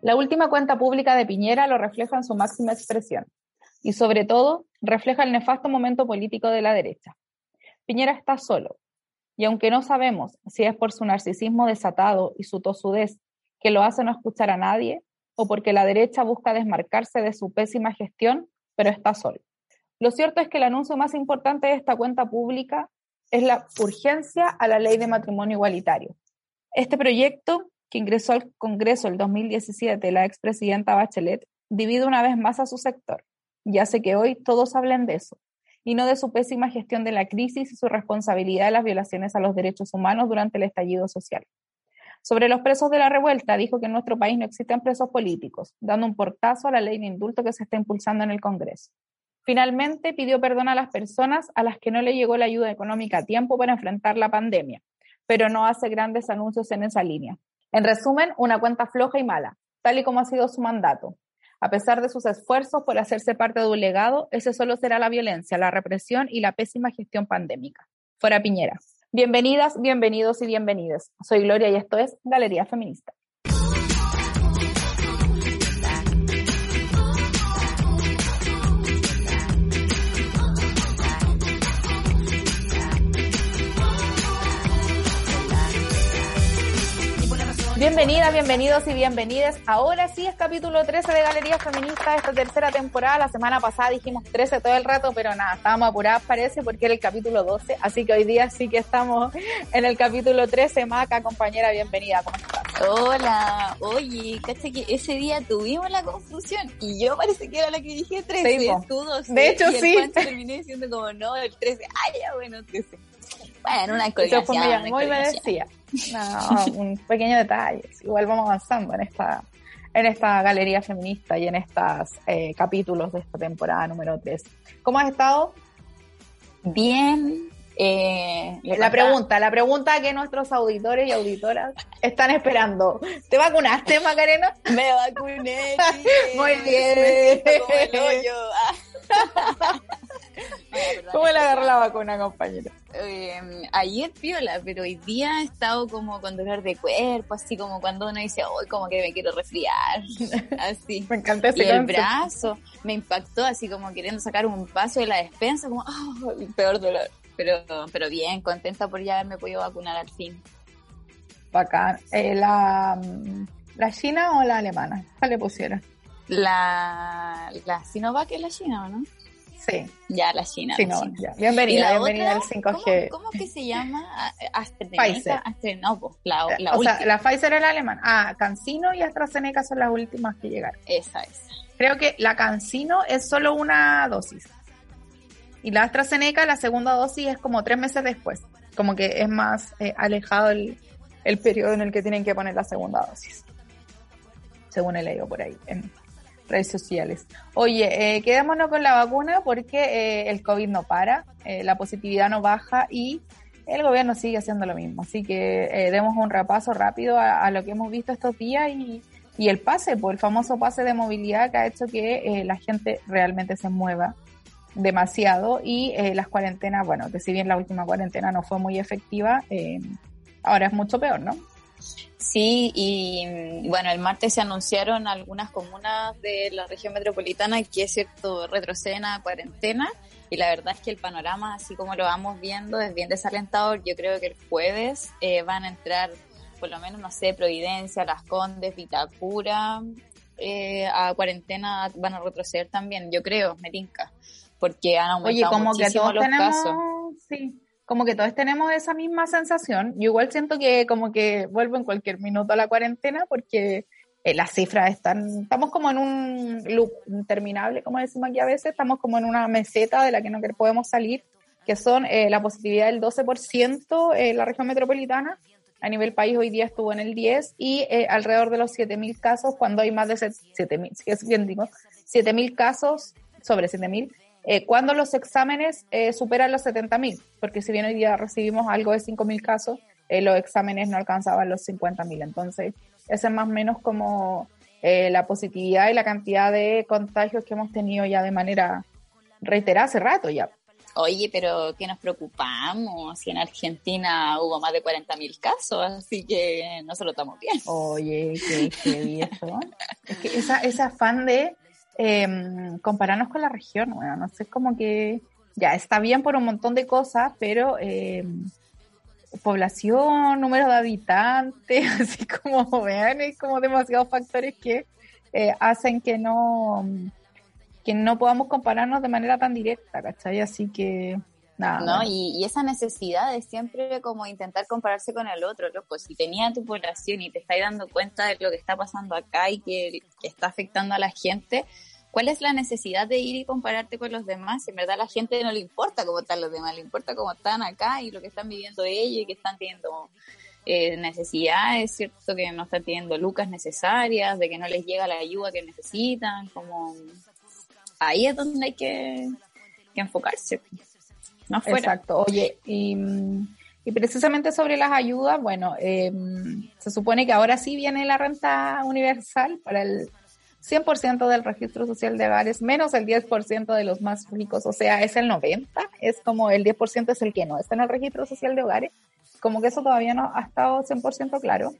La última cuenta pública de Piñera lo refleja en su máxima expresión y sobre todo refleja el nefasto momento político de la derecha. Piñera está solo y aunque no sabemos si es por su narcisismo desatado y su tosudez que lo hace no escuchar a nadie o porque la derecha busca desmarcarse de su pésima gestión, pero está solo. Lo cierto es que el anuncio más importante de esta cuenta pública es la urgencia a la ley de matrimonio igualitario. Este proyecto, que ingresó al Congreso el 2017 la expresidenta Bachelet, divide una vez más a su sector y hace que hoy todos hablen de eso, y no de su pésima gestión de la crisis y su responsabilidad de las violaciones a los derechos humanos durante el estallido social. Sobre los presos de la revuelta, dijo que en nuestro país no existen presos políticos, dando un portazo a la ley de indulto que se está impulsando en el Congreso. Finalmente, pidió perdón a las personas a las que no le llegó la ayuda económica a tiempo para enfrentar la pandemia, pero no hace grandes anuncios en esa línea. En resumen, una cuenta floja y mala, tal y como ha sido su mandato. A pesar de sus esfuerzos por hacerse parte de un legado, ese solo será la violencia, la represión y la pésima gestión pandémica. Fuera Piñera. Bienvenidas, bienvenidos y bienvenidas. Soy Gloria y esto es Galería Feminista. Bienvenidas, bienvenidos y bienvenidas. Ahora sí es capítulo 13 de Galería Feminista, esta tercera temporada. La semana pasada dijimos 13 todo el rato, pero nada, estábamos apuradas parece porque era el capítulo 12. Así que hoy día sí que estamos en el capítulo 13. Maca, compañera, bienvenida. ¿Cómo estás? Hola, oye, caché que ese día tuvimos la confusión y yo parece que era la que dije 13, sí, tú 12. De hecho, y sí. El terminé diciendo como no, el 13. Ay, ya bueno, 13. Bueno, una coordinación. Eso fue muy me decía. No, un pequeño detalle. Igual vamos avanzando en esta, en esta galería feminista y en estos eh, capítulos de esta temporada número 3. ¿Cómo has estado? Bien. Eh, la pregunta, la pregunta que nuestros auditores y auditoras están esperando. ¿Te vacunaste, Macarena? Me vacuné. Muy bien. Me como el hoyo. ¿Cómo le agarró la vacuna, compañero? Eh, ayer piola, pero hoy día he estado como con dolor de cuerpo, así como cuando uno dice, hoy como que me quiero resfriar, así. me encanta ese Y el brazo me impactó, así como queriendo sacar un paso de la despensa, como, oh, el peor dolor. Pero, pero bien, contenta por ya haberme podido vacunar al fin. Bacán. Eh, la, ¿La china o la alemana? ¿Cuál le pusieron? La, la Sinovac es la china, ¿o no? Sí. Ya, la China. Sí, la no, China. ya. Bienvenida, bienvenida otra, al 5G. ¿cómo, ¿Cómo que se llama? AstraZeneca. Pfizer. Astra, no, pues, la, la o última. sea, la Pfizer es la alemana. Ah, Cancino y AstraZeneca son las últimas que llegaron. Esa, esa. Creo que la Cancino es solo una dosis. Y la AstraZeneca, la segunda dosis es como tres meses después. Como que es más eh, alejado el, el periodo en el que tienen que poner la segunda dosis. Según he leído por ahí. En, redes sociales. Oye, eh, quedémonos con la vacuna porque eh, el COVID no para, eh, la positividad no baja y el gobierno sigue haciendo lo mismo. Así que demos un repaso rápido a, lo que hemos visto estos días y, y el pase, pues el famoso pase de movilidad que ha hecho que la gente realmente se mueva demasiado y las cuarentenas, bueno, que si bien la última cuarentena no fue muy efectiva, ahora es mucho peor, ¿no? Sí, y bueno, el martes se anunciaron algunas comunas de la región metropolitana que es cierto retroceden a cuarentena y la verdad es que el panorama, así como lo vamos viendo, es bien desalentador. Yo creo que el jueves eh, van a entrar, por lo menos, no sé, Providencia, Las Condes, Vitacura, eh, a cuarentena van a retroceder también, yo creo, me tinca, porque han aumentado Oye, como que muchísimo todos los tenemos, casos. sí, como que todos tenemos esa misma sensación. Yo igual siento que como que vuelvo en cualquier minuto a la cuarentena porque eh, las cifras están, estamos como en un loop interminable, como decimos aquí a veces, estamos como en una meseta de la que no podemos salir, que son eh, la positividad del 12% en la región metropolitana. A nivel país hoy día estuvo en el 10 y eh, alrededor de los 7.000 casos cuando hay más de 7.000, si es bien digo, 7.000 casos, sobre 7.000, eh, cuando los exámenes eh, superan los 70.000, porque si bien hoy día recibimos algo de 5.000 casos, eh, los exámenes no alcanzaban los 50.000. Entonces, esa es más o menos como la positividad y la cantidad de contagios que hemos tenido ya de manera reiterada hace rato ya. Oye, pero ¿qué nos preocupamos? Si en Argentina hubo más de 40.000 casos, así que nosotros estamos bien. Oye, qué, qué eso. es que esa, ese afán de em, compararnos con la región, bueno, no sé, como que ya está bien por un montón de cosas, pero em, población, número de habitantes, así como vean, hay como demasiados factores que eh, hacen que no que no podamos compararnos de manera tan directa, ¿cachai? Así que nada. No, y, esa necesidad de siempre como intentar compararse con el otro, loco, si tenía tu población y te estás dando cuenta de lo que está pasando acá y que, está afectando a la gente, ¿cuál es la necesidad de ir y compararte con los demás? En verdad a la gente no le importa cómo están los demás, le importa cómo están acá y lo que están viviendo ellos y que están teniendo eh, necesidades, ¿cierto? Que no están teniendo lucas necesarias, de que no les llega la ayuda que necesitan, como ahí es donde hay que, enfocarse. No Exacto. Oye, y, precisamente sobre las ayudas, bueno, em, se supone que ahora sí viene la renta universal para el 100% del registro social de hogares, menos el 10% de los más ricos, o sea, es el 90%, es como el 10% es el que no está en el registro social de hogares, como que eso todavía no ha estado 100% claro,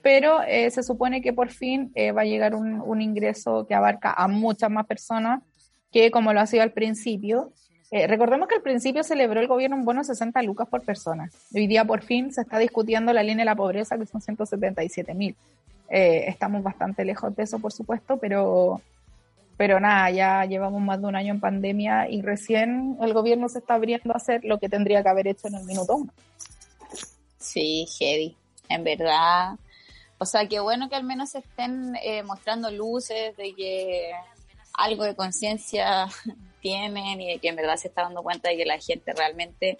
pero eh, se supone que por fin eh, va a llegar un, un, ingreso que abarca a muchas más personas que como lo ha sido al principio. Eh, recordemos que al principio celebró el gobierno un bono de 60 lucas por persona. Hoy día por fin se está discutiendo la línea de la pobreza, que son 177 mil. Eh, estamos bastante lejos de eso, por supuesto, pero, pero nada, ya llevamos más de un año en pandemia y recién el gobierno se está abriendo a hacer lo que tendría que haber hecho en el minuto uno. Sí, heavy, en verdad. O sea, qué bueno que al menos se estén eh, mostrando luces de que algo de conciencia tienen y de que en verdad se está dando cuenta de que la gente realmente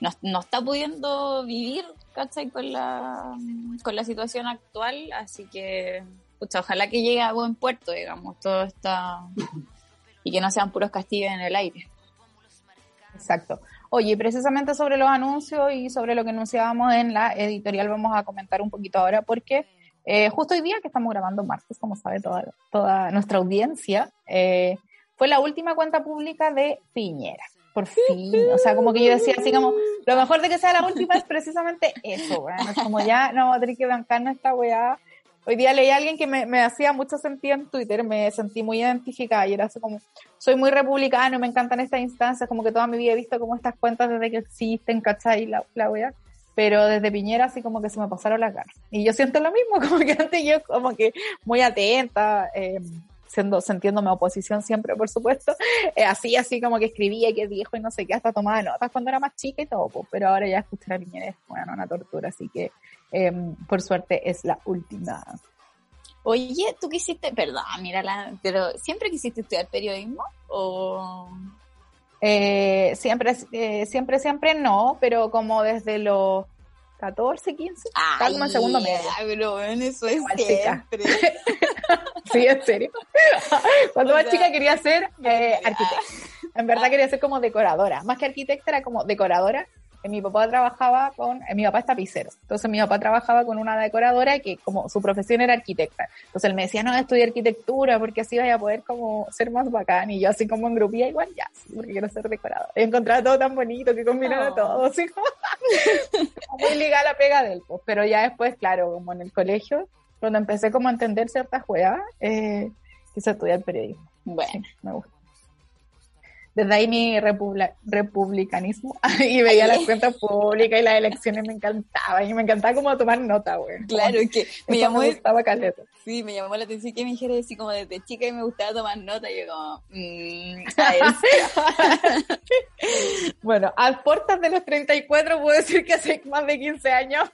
no, no está pudiendo vivir, ¿cachai? Con la, con la situación actual, así que, pucha, ojalá que llegue a buen puerto, digamos, todo está... y que no sean puros castillos en el aire. Exacto. Oye, precisamente sobre los anuncios y sobre lo que anunciábamos en la editorial vamos a comentar un poquito ahora porque eh, justo hoy día que estamos grabando martes, como sabe toda, toda nuestra audiencia, eh, fue la última cuenta pública de Piñera. Por fin, o sea, como que yo decía así como, lo mejor de que sea la última es precisamente eso, bueno, es como ya no vamos a tener que bancarnos esta weá. Hoy día leí a alguien que me, me, hacía mucho sentido en Twitter, me sentí muy identificada y era así como, soy muy republicano me encantan estas instancias, como que toda mi vida he visto como estas cuentas desde que existen, ¿cachai? La, la weá pero desde Piñera así como que se me pasaron las ganas. Y yo siento lo mismo, como que antes yo como que muy atenta, eh, siendo, sintiéndome oposición siempre, por supuesto, eh, así, así como que escribía que dijo y no sé qué, hasta tomaba notas cuando era más chica y todo, pero ahora ya escuchar a Piñera es, bueno, una tortura, así que eh, por suerte es la última. Oye, tú quisiste, perdón, mira, pero ¿siempre quisiste estudiar periodismo o...? Eh, siempre, eh, siempre, siempre no, pero como desde los 14, 15, Ay, como en segundo medio. Pero eso es siempre. sí, en serio. Cuando más chica quería ser eh, arquitecta. En verdad quería ser como decoradora. Más que arquitecta era como decoradora mi papá trabajaba con, mi papá es tapicero, entonces mi papá trabajaba con una decoradora que como su profesión era arquitecta, entonces él me decía, no, estudia arquitectura porque así vaya a poder como ser más bacán, y yo así como en grupía igual, ya, porque quiero ser decoradora. Y encontraba todo tan bonito que combinaba todo, así como, muy ligada la pega del pues, pero ya después, claro, como en el colegio, cuando empecé como a entender ciertas juegas, eh, quise estudiar periodismo. Bueno, me gusta desde ahí mi republicanismo y veía las cuentas públicas y las elecciones me encantaba y me encantaba como tomar nota, güey. Claro, que me llamó me gustaba caleta. Sí, me llamó la atención que me dijera así como desde chica y me gustaba tomar nota y yo como, mmm, bueno, a puertas de los 34 puedo decir que hace más de 15 años,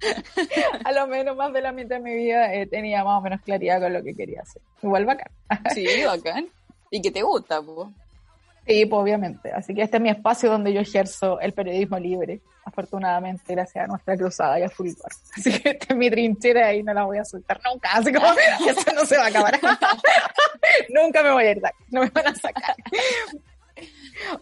a lo menos más de la mitad de mi vida eh, tenía más o menos claridad con lo que quería hacer. Igual bacán. sí, bacán. Y que te gusta, pues. Sí, pues obviamente. Así que este es mi espacio donde yo ejerzo el periodismo libre, afortunadamente, gracias a nuestra cruzada y a Fulgor. Así que esta es mi trinchera y no la voy a soltar nunca. Así como eso no se va a acabar. nunca me voy a ir, no me van a sacar.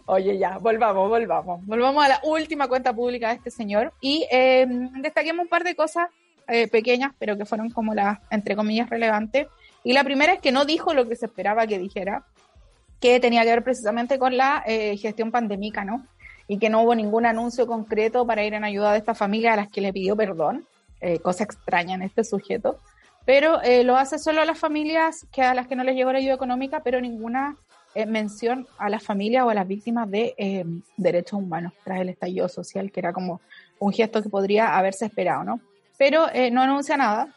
Oye, ya, volvamos, volvamos. Volvamos a la última cuenta pública de este señor y eh, destaquemos un par de cosas eh, pequeñas, pero que fueron como las, entre comillas, relevantes. Y la primera es que no dijo lo que se esperaba que dijera que tenía que ver precisamente con la eh, gestión pandémica, ¿no? Y que no hubo ningún anuncio concreto para ir en ayuda de esta familia a las que le pidió perdón, eh, cosa extraña en este sujeto, pero eh, lo hace solo a las familias que a las que no les llegó la ayuda económica, pero ninguna mención a las familias o a las víctimas de derechos humanos tras el estallido social, que era como un gesto que podría haberse esperado, ¿no? Pero no anuncia nada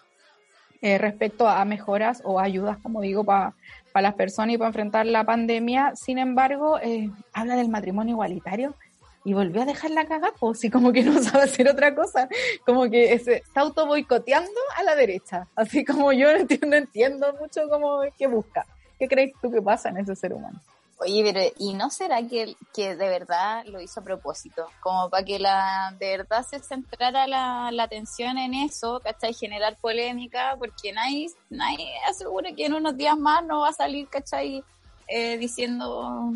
respecto a mejoras o ayudas, como digo, para para las personas y para enfrentar la pandemia. Sin embargo, eh, habla del matrimonio igualitario y volvió a dejar la cagada, pues, y como que no sabe hacer otra cosa, como que está auto boicoteando a la derecha, así como yo no entiendo, entiendo mucho cómo qué busca. ¿Qué crees tú que pasa en ese ser humano? Oye, pero ¿y no será que, que de verdad lo hizo a propósito? Como para que la de verdad se centrara la, la atención en eso, ¿cachai? Generar polémica, porque nadie, nadie asegura que en unos días más no va a salir, ¿cachai? Eh, diciendo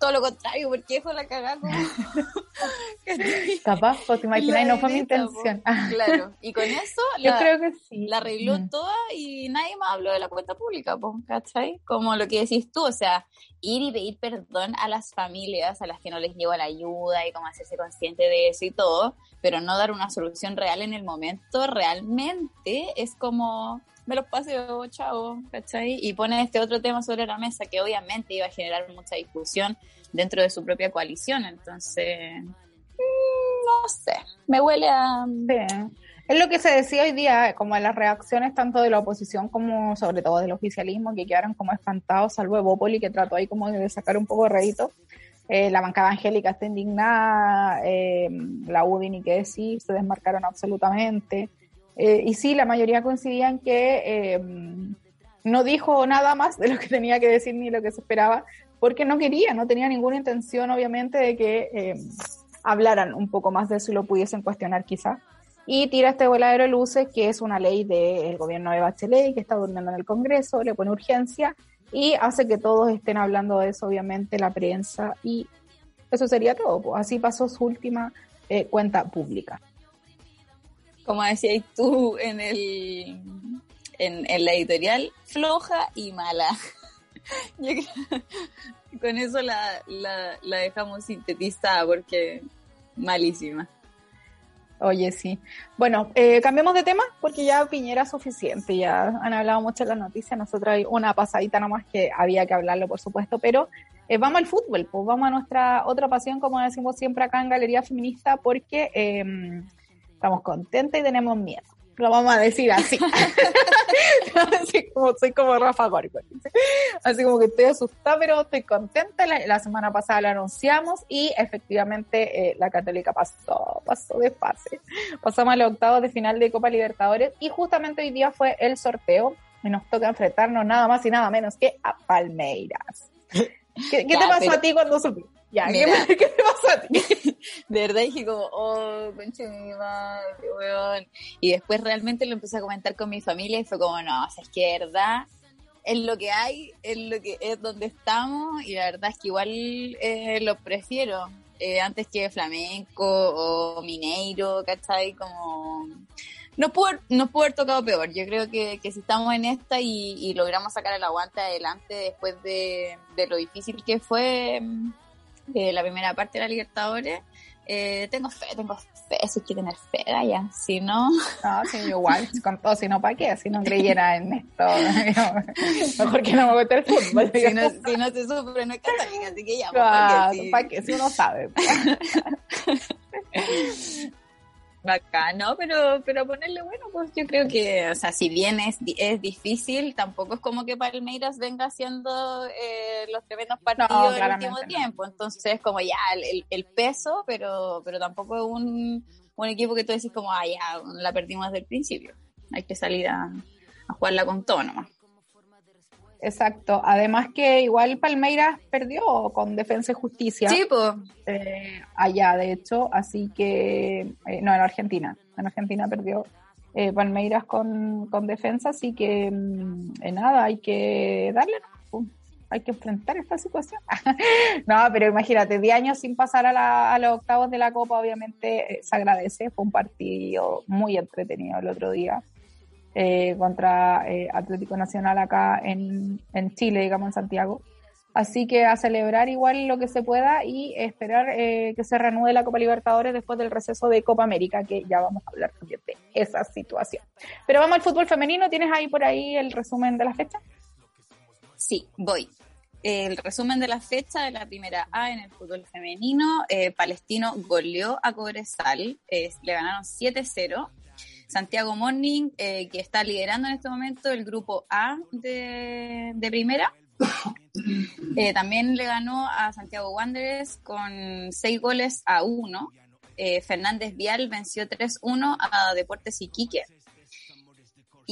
todo lo contrario, porque eso la cagada Capaz, pues te imaginas, no fue mi intención. claro, y con eso la, creo que sí. la arregló mm. toda y nadie más habló de la cuenta pública, pues, ¿cachai? Como lo que decís tú, o sea, ir y pedir perdón a las familias a las que no les llegó la ayuda y como hacerse consciente de eso y todo, pero no dar una solución real en el momento, realmente es como me los paseo, chao, ¿cachai? Y pone este otro tema sobre la mesa que obviamente iba a generar mucha discusión dentro de su propia coalición, entonces, mm, no sé, me huele a... Es lo que se decía hoy día, como en las reacciones tanto de la oposición como sobre todo del oficialismo, que quedaron como espantados, salvo Evópoli, que trató ahí como de sacar un poco de rédito. Eh, la bancada angélica está indignada, eh, la UDI ni qué decir, se desmarcaron absolutamente. Eh, y sí, la mayoría coincidían que eh, no dijo nada más de lo que tenía que decir ni lo que se esperaba, porque no quería, no tenía ninguna intención, obviamente, de que eh, hablaran un poco más de eso y lo pudiesen cuestionar quizá. Y tira este voladero de luces, que es una ley del gobierno de Bachelet, que está durmiendo en el Congreso, le pone urgencia y hace que todos estén hablando de eso, obviamente, la prensa, y eso sería todo. Pues así pasó su última cuenta pública como decías tú en el en, la editorial, floja y mala. con eso la, la, dejamos sintetizada porque malísima. Oye, sí. Bueno, eh, cambiemos de tema porque ya Piñera suficiente, ya han hablado mucho en las noticias, nosotros hay una pasadita nomás que había que hablarlo, por supuesto, pero eh, vamos al fútbol, pues vamos a nuestra otra pasión, como decimos siempre acá en Galería Feminista, porque eh, estamos contentas y tenemos miedo. Lo vamos a decir así. así como soy como Rafa Gorgo. Así como que estoy asustada, pero estoy contenta. La, semana pasada lo anunciamos y efectivamente eh, la Católica pasó, pasó de fase. Pasamos a los octavos de final de Copa Libertadores y justamente hoy día fue el sorteo y nos toca enfrentarnos nada más y nada menos que a Palmeiras. ¿Qué, te pasó a ti cuando supiste? Ya, ¿qué, ¿qué, te pasó a ti? de verdad dije como, oh, conche mi madre, weón. Y después realmente lo empecé a comentar con mi familia y fue como, no, o sea, es que de verdad es lo que hay, es lo que es donde estamos y la verdad es que igual eh, lo prefiero eh, antes que flamenco o mineiro, ¿cachai? Como no pudo, no pudo haber tocado peor. Yo creo que, que si estamos en esta y, y, logramos sacar el aguante adelante después de, de lo difícil que fue de la primera parte de la Libertadores, eh, tengo fe, tengo fe, si hay que tener fe, ya, si no... No, sí, igual, con todo, si no, ¿para qué? Si no creyera en esto, mejor que no me meter el fútbol. Si no, si no se sufre, no es católica, así que ya, ¿para qué? ¿Para qué? Si uno sabe. Acá, ¿no? Pero, pero ponerle bueno, pues yo creo que, o sea, si bien es, es difícil, tampoco es como que Palmeiras venga haciendo eh, los tremendos partidos del último tiempo. Entonces, como ya el, el, peso, pero, pero tampoco es un, un equipo que tú decís como, ah, ya, la perdimos desde el principio. Hay que salir a, a jugarla con todo nomás. Exacto. Además que igual Palmeiras perdió con Defensa y Justicia. Sí, pues. allá, de hecho. Así que, eh, no, en Argentina. En Argentina perdió eh, Palmeiras con, con, Defensa, así que mm, nada, hay que darle, hay que enfrentar esta situación. no, pero imagínate, 10 años sin pasar a, a, los octavos de la Copa, obviamente se agradece. Fue un partido muy entretenido el otro día. Eh, contra eh, Atlético Nacional acá en, en, Chile, digamos en Santiago. Así que a celebrar igual lo que se pueda y esperar eh, que se reanude la Copa Libertadores después del receso de Copa América, que ya vamos a hablar también de esa situación. Pero vamos al fútbol femenino. ¿Tienes ahí por ahí el resumen de la fecha? Sí, voy. El resumen de la fecha de la primera A en el fútbol femenino, Palestino goleó a Cobresal, le ganaron 7-0. Santiago Morning, eh, que está liderando en este momento el grupo A de, de primera, eh, también le ganó a Santiago Wanderers con seis goles a uno. Eh, Fernández Vial venció 3-1 a Deportes Iquique.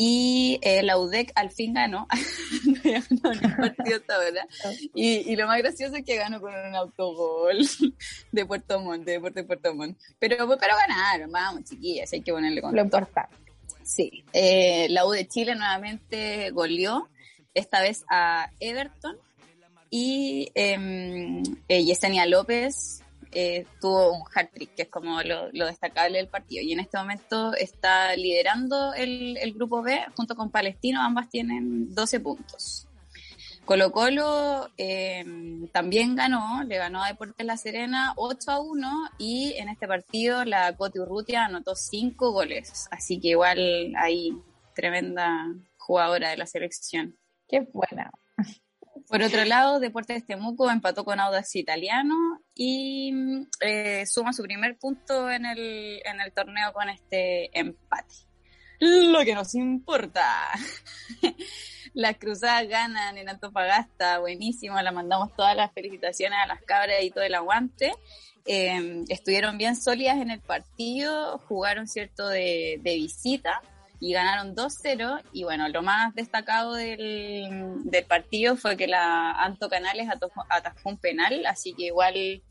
Y eh, la UDEC al fin ganó. y, y, lo más gracioso es que ganó con un autogol de Puerto Montt, de Deportes Puerto Montt. Pero, pero ganaron, vamos, chiquillas, hay que ponerle con Lo importante. Sí. Eh, la U de Chile nuevamente goleó esta vez a Everton y eh, Yesenia López eh, tuvo un hat-trick, que es como lo, destacable del partido. Y en este momento está liderando el, grupo B junto con Palestino, ambas tienen 12 puntos. Colo Colo eh, también ganó, le ganó a Deportes La Serena 8 a 1 y en este partido la Coti Urrutia anotó 5 goles. Así que igual hay tremenda jugadora de la selección. Qué buena. Por otro lado, Deportes Temuco empató con Audax Italiano y eh, suma su primer punto en el, en el torneo con este empate. Lo que nos importa. las cruzadas ganan en Antofagasta, buenísimo, le mandamos todas las felicitaciones a las cabras y todo el aguante. Eh, estuvieron bien sólidas en el partido, jugaron cierto de, de visita y ganaron 2-0 y bueno, lo más destacado del, del, partido fue que la Anto Canales atajó, un penal, así que igual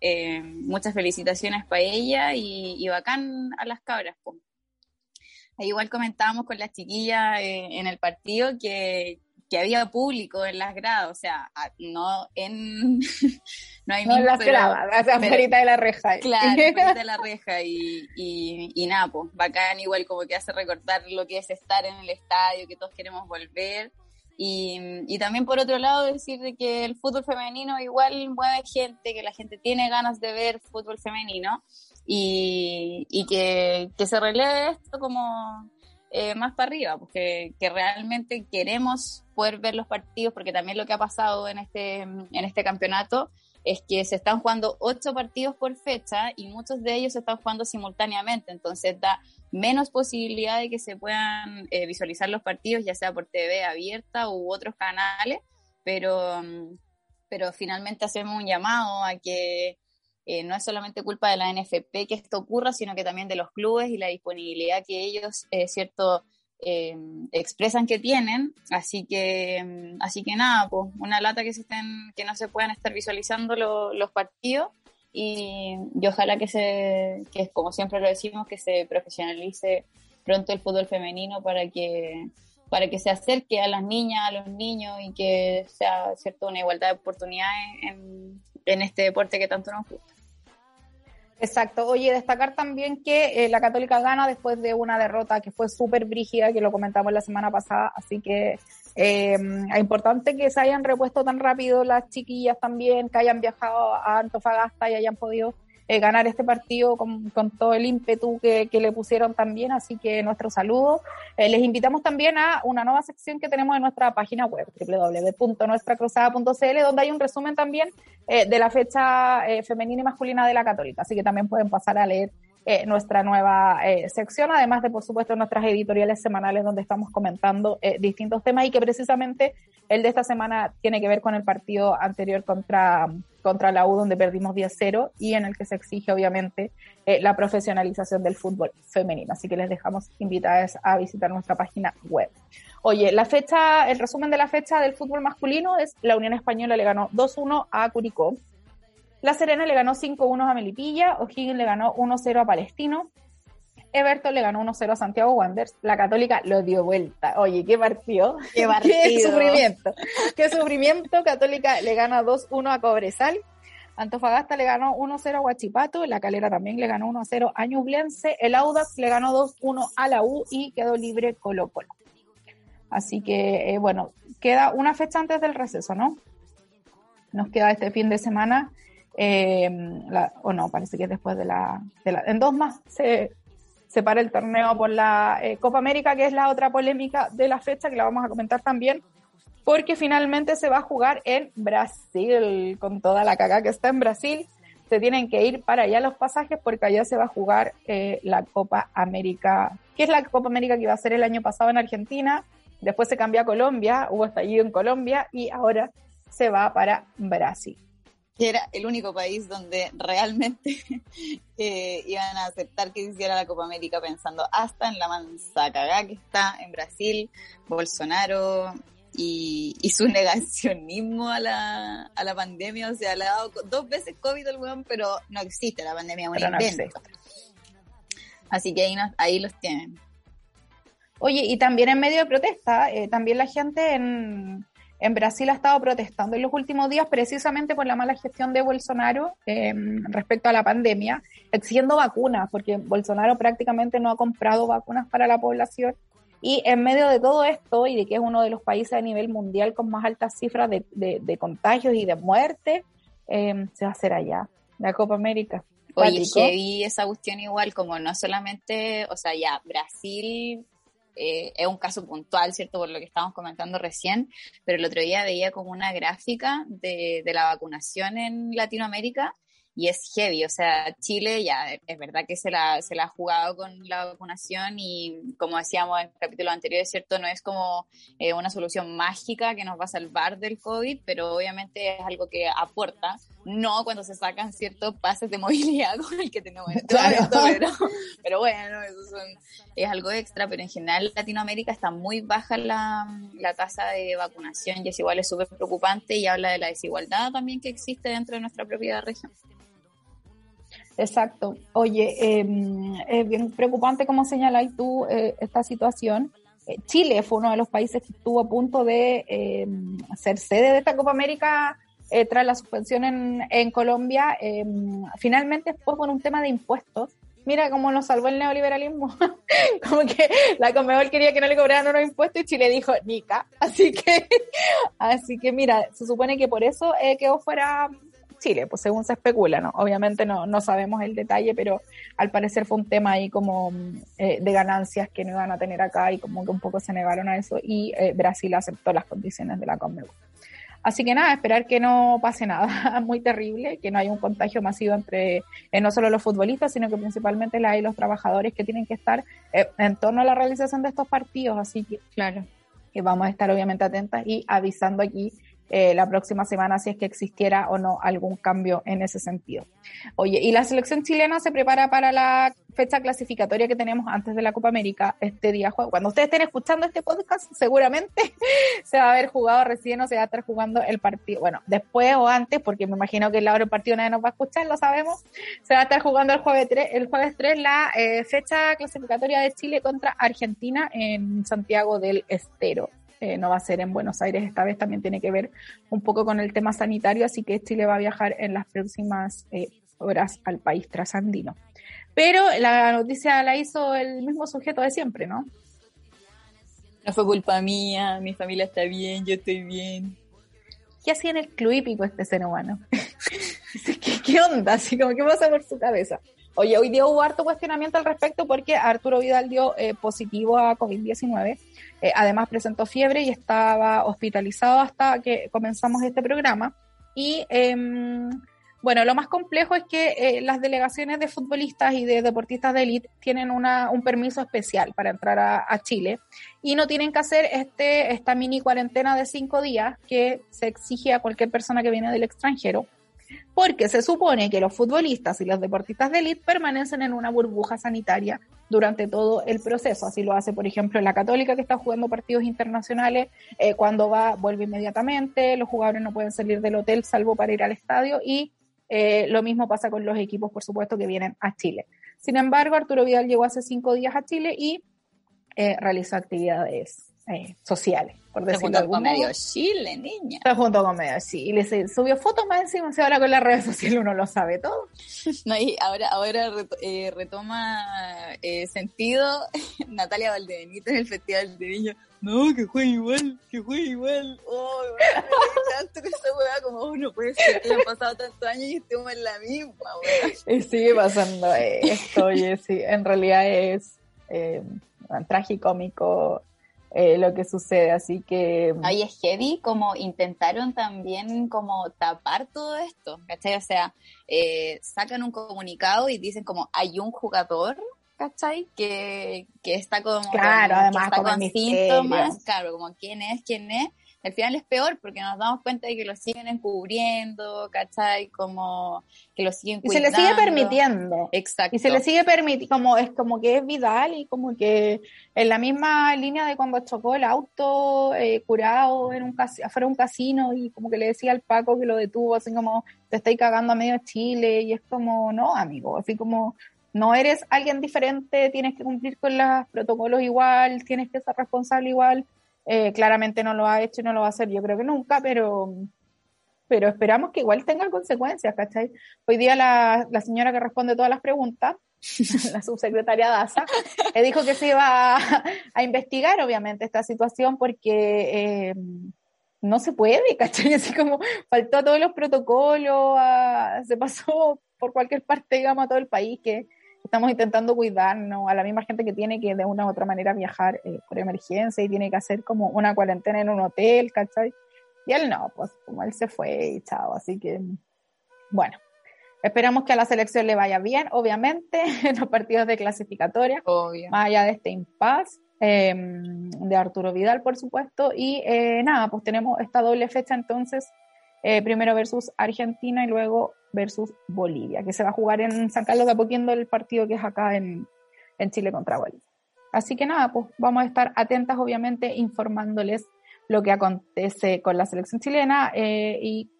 eh, muchas felicitaciones para ella y, bacán a las cabras. Pues. Ahí igual comentábamos con las chiquillas eh, en el partido que, que había público en las gradas, o sea, no en no hay no las gradas, afuera de la reja. Claro, afuera de la reja y, y, y nada, pues, bacán igual como que hace recordar lo que es estar en el estadio, que todos queremos volver. Y, y también por otro lado decir de que el fútbol femenino igual mueve gente, que la gente tiene ganas de ver fútbol femenino y, y que, que se releve esto como eh, más para arriba, porque que realmente queremos poder ver los partidos, porque también lo que ha pasado en este, en este campeonato es que se están jugando ocho partidos por fecha y muchos de ellos se están jugando simultáneamente, entonces da menos posibilidad de que se puedan eh, visualizar los partidos, ya sea por TV abierta u otros canales, pero, pero finalmente hacemos un llamado a que eh, no es solamente culpa de la NFP que esto ocurra, sino que también de los clubes y la disponibilidad que ellos, eh, cierto, eh, expresan que tienen. Así que, mm, así que nada, pues una lata que se estén, que no se puedan estar visualizando los partidos y, y, ojalá que se, que como siempre lo decimos, que se profesionalice pronto el fútbol femenino para que para que se acerque a las niñas, a los niños y que sea cierto una igualdad de oportunidades en, en este deporte que tanto nos gusta. Exacto. Oye, destacar también que eh, la Católica gana después de una derrota que fue súper brígida, que lo comentamos la semana pasada, así que eh, es importante que se hayan repuesto tan rápido las chiquillas también, que hayan viajado a Antofagasta y hayan podido eh, ganar este partido con, con, todo el ímpetu que, que, le pusieron también, así que nuestro saludo. Eh, les invitamos también a una nueva sección que tenemos en nuestra página web, www.nuestracruzada.cl, donde hay un resumen también eh, de la fecha eh, femenina y masculina de la católica, así que también pueden pasar a leer eh, nuestra nueva eh, sección, además de, por supuesto, nuestras editoriales semanales donde estamos comentando eh, distintos temas y que precisamente el de esta semana tiene que ver con el partido anterior contra, contra la U, donde perdimos 10-0 y en el que se exige, obviamente, la profesionalización del fútbol femenino. Así que les dejamos invitadas a visitar nuestra página web. Oye, la fecha, el resumen de la fecha del fútbol masculino es la Unión Española le ganó 2-1 a Curicó. La Serena le ganó 5-1 a Melipilla, O'Higgins le ganó 1-0 a Palestino, Everton le ganó 1-0 a Santiago Wanderers, la Católica lo dio vuelta. Oye, qué partido. Qué partido. qué sufrimiento. qué sufrimiento. Católica le gana 2-1 a Cobresal. Antofagasta le ganó 1-0 a Huachipato, la Calera también le ganó 1-0 a Ñublense, el Audax le ganó 2-1 a la U y quedó libre Colo Colo. Así que, eh, bueno, queda una fecha antes del receso, ¿no? nos queda este fin de semana. Eh, o no, parece que es después de la, En dos más se, se para el torneo por la eh, Copa América, que es la otra polémica de la fecha, que la vamos a comentar también, porque finalmente se va a jugar en Brasil, con toda la caga que está en Brasil. Se tienen que ir para allá los pasajes porque allá se va a jugar eh, la Copa América, que es la Copa América que iba a ser el año pasado en Argentina, después se cambió a Colombia, hubo estallido en Colombia y ahora se va para Brasil. Que era el único país donde realmente eh, iban a aceptar que se hiciera la Copa América pensando hasta en la manzacagá que está en Brasil, Bolsonaro y, su negacionismo a la, a la pandemia. O sea, le ha dado dos veces COVID al weón, pero no existe la pandemia, un invento. Así que ahí, ahí los tienen. Oye, y también en medio de protesta, eh, también la gente en, en Brasil ha estado protestando en los últimos días precisamente por la mala gestión de Bolsonaro em, respecto a la pandemia, exigiendo vacunas, porque Bolsonaro prácticamente no ha comprado vacunas para la población. Y en medio de todo esto, y de que es uno de los países a nivel mundial con más altas cifras de, de, contagios y de muerte, em, se va a hacer allá, la Copa América. Oye, que vi esa cuestión igual, como no solamente, o sea, ya Brasil eh, es un caso puntual, ¿cierto? Por lo que estábamos comentando recién, pero el otro día veía como una gráfica de, de la vacunación en Latinoamérica y es heavy, o sea, Chile ya es verdad que se la, se la ha jugado con la vacunación y como decíamos en el capítulo anterior, cierto, no es como eh, una solución mágica que nos va a salvar del COVID, pero obviamente es algo que aporta, no cuando se sacan ciertos pases de movilidad como el que tenemos en este pero, pero, bueno, eso es algo extra, pero en general Latinoamérica está muy baja la, la tasa de vacunación y es igual, es súper preocupante y habla de la desigualdad también que existe dentro de nuestra propia región. Exacto. Oye, em, es bien preocupante como señaláis tú eh, esta situación. Eh, Chile fue uno de los países que estuvo a punto de em, ser sede de esta Copa América eh, tras la suspensión en, Colombia. Em, finalmente fue por un tema de impuestos. Mira cómo nos salvó el neoliberalismo. como que la Conmebol quería que no le cobraran unos impuestos y Chile dijo, nica. Así que, así que mira, se supone que por eso quedó fuera Chile, pues según se especula, ¿no? Obviamente no, no sabemos el detalle, pero al parecer fue un tema ahí como eh, de ganancias que no iban a tener acá y como que un poco se negaron a eso y eh, Brasil aceptó las condiciones de la Conmebol. Así que nada, esperar que no pase nada muy terrible, que no haya un contagio masivo entre eh, no solo los futbolistas, sino que principalmente la los trabajadores que tienen que estar en torno a la realización de estos partidos. Así que, claro, que vamos a estar obviamente atentas y avisando aquí eh, la próxima semana si es que existiera o no algún cambio en ese sentido. Oye, y la selección chilena se prepara para la fecha clasificatoria que tenemos antes de la Copa América este día Cuando ustedes estén escuchando este podcast, seguramente se va a haber jugado recién o se va a estar jugando el partido. Bueno, después o antes, porque me imagino que la hora del partido nadie nos va a escuchar, lo sabemos. Se va a estar jugando el jueves 3, el jueves 3 la eh, fecha clasificatoria de Chile contra Argentina en Santiago del Estero. Eh, no va a ser en Buenos Aires esta vez, también tiene que ver un poco con el tema sanitario, así que Chile va a viajar en las próximas eh, horas al país trasandino. Pero la noticia la hizo el mismo sujeto de siempre, ¿no? No fue culpa mía, mi familia está bien, yo estoy bien. ¿Qué hacía en el club hípico este ser humano? ¿Qué, ¿Qué onda? Así como, ¿qué pasa por su cabeza? Oye, hoy día hubo harto cuestionamiento al respecto porque Arturo Vidal dio eh, positivo a COVID-19. Eh, además presentó fiebre y estaba hospitalizado hasta que comenzamos este programa. Y em, bueno, lo más complejo es que eh, las delegaciones de futbolistas y de deportistas de élite tienen una, un permiso especial para entrar a, a, Chile y no tienen que hacer este, esta mini cuarentena de cinco días que se exige a cualquier persona que viene del extranjero porque se supone que los futbolistas y los deportistas de élite permanecen en una burbuja sanitaria durante todo el proceso. Así lo hace, por ejemplo, la Católica que está jugando partidos internacionales, eh, cuando va, vuelve inmediatamente, los jugadores no pueden salir del hotel salvo para ir al estadio y eh, lo mismo pasa con los equipos, por supuesto, que vienen a Chile. Sin embargo, Arturo Vidal llegó hace cinco días a Chile y eh, realizó actividades eh, sociales, por decirlo de algún con modo. medio Chile, niña. Está junto con medio Chile, se subió fotos más encima, se ahora con las redes sociales uno lo sabe todo. No, y ahora, ahora eh, retoma eh, sentido Natalia Valdebenito en el Festival de Niños. No, que juegue igual, que juegue igual. Oh, tanto que esa weá como, oh, no puede ser que hayan pasado tantos años y estemos en la misma, weá. Y sigue pasando esto, oye, sí, en realidad es eh, tragicómico eh, lo que sucede, así que Ahí es heavy, como intentaron también como tapar todo esto, ¿cachai? O sea, eh, sacan un comunicado y dicen como hay un jugador, ¿cachai? Que, que está como, Claro, además que está como con síntomas, claro, como quién es, quién es. Al final es peor porque nos damos cuenta de que lo siguen encubriendo, ¿cachai? Como que lo siguen y se le cuidando. sigue permitiendo. Exacto. Y se le sigue permitiendo, como es como que es Vidal y como que en la misma línea de cuando chocó el auto eh, curado en un casi- afuera de un casino y como que le decía al Paco que lo detuvo, así como te estáis cagando a medio Chile y es como, no, amigo, así como no eres alguien diferente, tienes que cumplir con los protocolos igual, tienes que ser responsable igual. Eh, claramente no lo ha hecho y no lo va a hacer, yo creo que nunca, pero pero esperamos que igual tenga consecuencias, ¿cachai? Hoy día la, la señora que responde todas las preguntas, la subsecretaria Daza, eh, dijo que se iba a, investigar, obviamente, esta situación porque eh, no se puede, ¿cachai? Así como faltó a todos los protocolos, a- se pasó por cualquier parte, digamos, a todo el país que estamos intentando cuidarnos, a la misma gente que tiene que de una u otra manera viajar eh, por emergencia y tiene que hacer como una cuarentena en un hotel, ¿cachai? Y él no, pues como él se fue y chao, así que bueno, esperamos que a la selección le vaya bien, obviamente, en los partidos de clasificatoria, Obvio. más allá de este impasse eh, de Arturo Vidal, por supuesto, y eh, nada, pues tenemos esta doble fecha entonces, eh, primero versus Argentina y luego versus Bolivia, que se va a jugar en San Carlos de Apoquindo, el partido que es acá en, en Chile contra Bolivia. Así que nada, pues vamos a estar atentas, obviamente, informándoles lo que acontece con la selección chilena eh, y,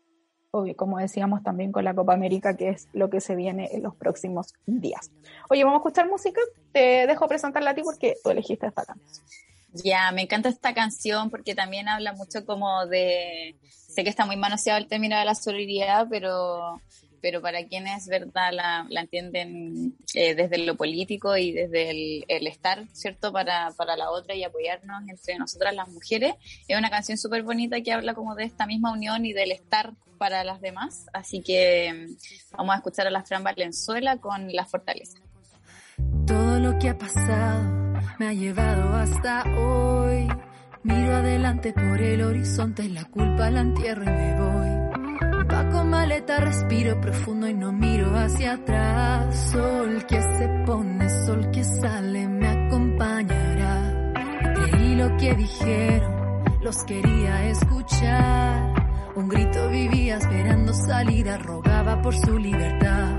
obvio, como decíamos, también con la Copa América, que es lo que se viene en los próximos días. Oye, vamos a escuchar música. Te dejo presentarla a ti porque tú elegiste esta canción. Ya, me encanta esta canción porque también habla mucho como de, sé que está muy manoseado el término de la solidaridad, pero, pero para quienes, verdad, la, la entienden eh, desde lo político y desde el, el estar, ¿cierto?, para, para la otra y apoyarnos entre nosotras las mujeres, es una canción súper bonita que habla como de esta misma unión y del estar para las demás, así que vamos a escuchar a la Fran Valenzuela con La Fortaleza. Todo lo que ha pasado me ha llevado hasta hoy. Miro adelante por el horizonte, la culpa la entierro y me voy. Paco maleta, respiro profundo y no miro hacia atrás. Sol que se pone, sol que sale, me acompañará. Creí lo que dijeron, los quería escuchar. Un grito vivía esperando salida, rogaba por su libertad.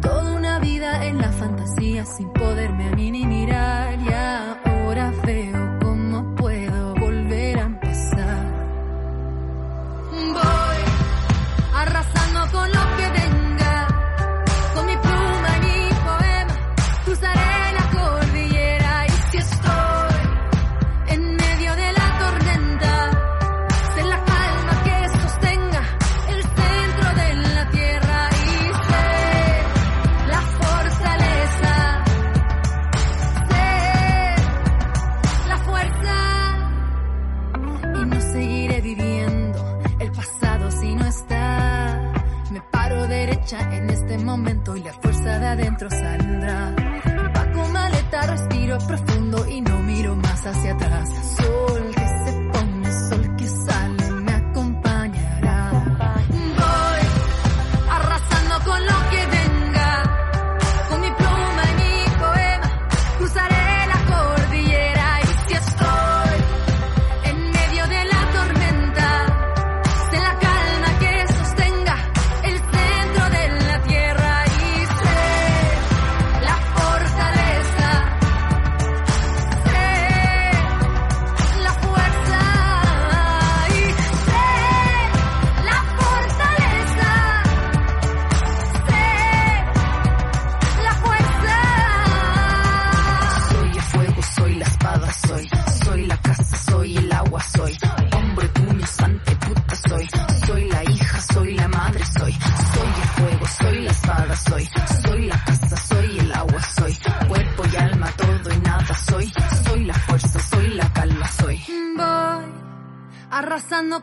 Toda una vida en la fantasía sin poderme a mí ni mirar y ahora veo hacia atrás.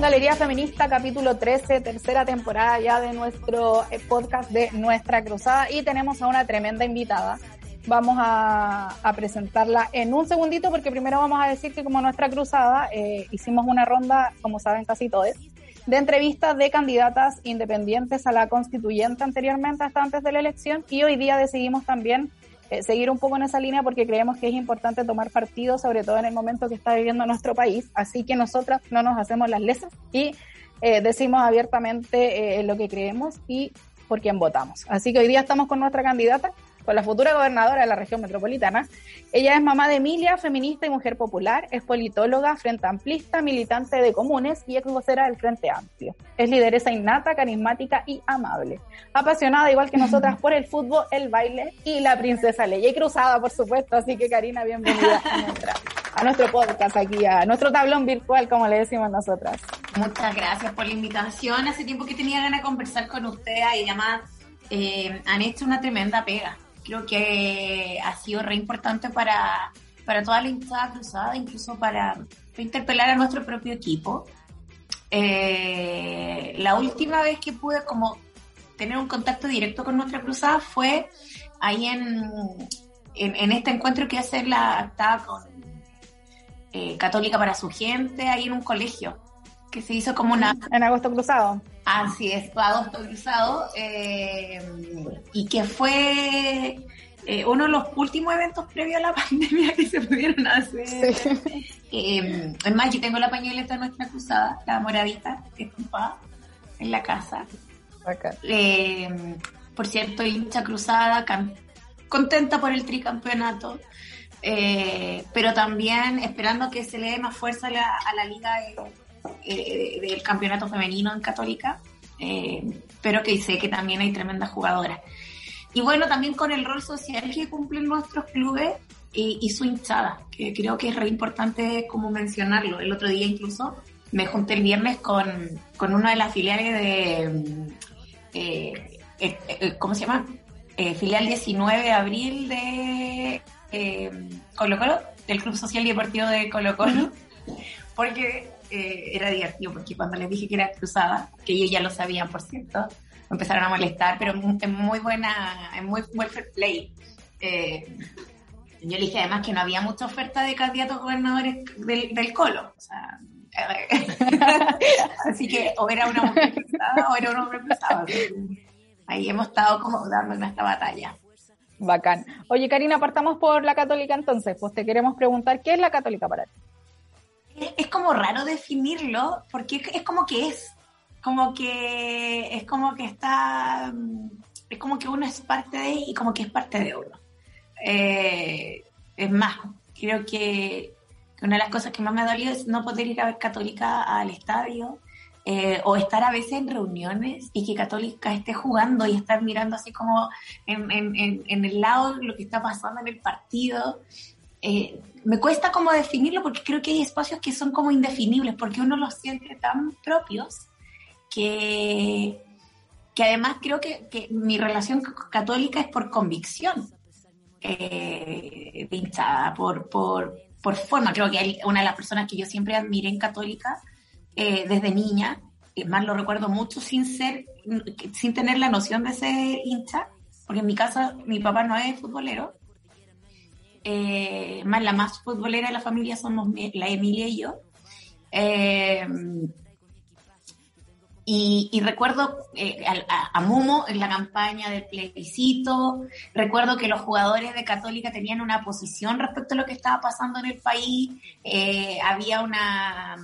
Galería Feminista, capítulo 13, tercera temporada ya de nuestro eh, podcast de Nuestra Cruzada y tenemos a una tremenda invitada. Vamos a, a presentarla en un segundito porque primero vamos a decir que como Nuestra Cruzada eh, hicimos una ronda, como saben casi todos, de entrevistas de candidatas independientes a la constituyente anteriormente, hasta antes de la elección y hoy día decidimos también eh, seguir un poco en esa línea porque creemos que es importante tomar partido, sobre todo en el momento que está viviendo nuestro país. Así que nosotras no nos hacemos las lesas y eh, decimos abiertamente eh, lo que creemos y por quién votamos. Así que hoy día estamos con nuestra candidata, con la futura gobernadora de la región metropolitana. Ella es mamá de Emilia, feminista y mujer popular, es politóloga, frente amplista, militante de comunes y ex vocera del Frente Amplio. Es lideresa innata, carismática y amable. Apasionada, igual que nosotras, por el fútbol, el baile y la princesa Leia. Y cruzada, por supuesto. Así que, Karina, bienvenida a, nuestra, a nuestro podcast aquí, a nuestro tablón virtual, como le decimos nosotras. Muchas gracias por la invitación. Hace tiempo que tenía ganas de conversar con ustedes y además eh, han hecho una tremenda pega. Creo que ha sido re importante para, para toda la hinchada cruzada, incluso para, interpelar a nuestro propio equipo. Eh, la última vez que pude como tener un contacto directo con nuestra cruzada fue ahí en, en, este encuentro que hacer la estaba con eh, Católica para su gente, ahí en un colegio, que se hizo como una... En agosto cruzado. Así es, agosto cruzado, eh, y que fue eh, uno de los últimos eventos previos a la pandemia que se pudieron hacer. Sí. Eh, es más, yo tengo la pañoleta de nuestra cruzada, la moradita, que es en la casa. Bacán. Eh, por cierto, hincha cruzada, contenta por el tricampeonato, eh, pero también esperando que se le dé más fuerza a la, a la liga de- eh, del campeonato femenino en Católica, eh, pero que sé que también hay tremendas jugadoras. Y bueno, también con el rol social que cumplen nuestros clubes y, y su hinchada, que creo que es re importante como mencionarlo. El otro día incluso me junté el viernes con, con una de las filiales de, eh, eh, eh, ¿cómo se llama? Eh, filial 19 de abril de eh, Colo Colo, del Club Social y Deportivo de Colo Colo, porque eh, era divertido, porque cuando les dije que era cruzada, que ellos ya lo sabían, por cierto, me empezaron a molestar, pero en muy buena, en muy buen fair play. Eh, yo le dije además que no había mucha oferta de candidatos gobernadores del, del Colo. O sea, así que o era una mujer cruzada o era un hombre cruzado. Ahí hemos estado como dando esta batalla. Bacán. Oye, Karina, partamos por la católica entonces. Pues te queremos preguntar, ¿qué es la católica para ti? Es, como raro definirlo porque es- es como que es. Como que es como que está. Es como que uno es parte de y como que es parte de uno. Eh, es más, creo que una de las cosas que más me ha dolido es no poder ir a ver Católica al estadio eh, o estar a veces en reuniones y que Católica esté jugando y estar mirando así como en, el lado lo que está pasando en el partido. Eh, me cuesta como definirlo porque creo que hay espacios que son como indefinibles porque uno los siente tan propios que, que además creo que, que mi relación católica es por convicción, eh, por, por, por forma. Creo que una de las personas que yo siempre admiré en católica eh, desde niña, más lo recuerdo mucho sin ser, sin tener la noción de ser hincha, porque en mi casa mi papá no es futbolero, eh, la más futbolera de la familia somos la Emilia y yo. Eh, y, recuerdo a, a, Mumo en la campaña del plebiscito, recuerdo que los jugadores de Católica tenían una posición respecto a lo que estaba pasando en el país, había una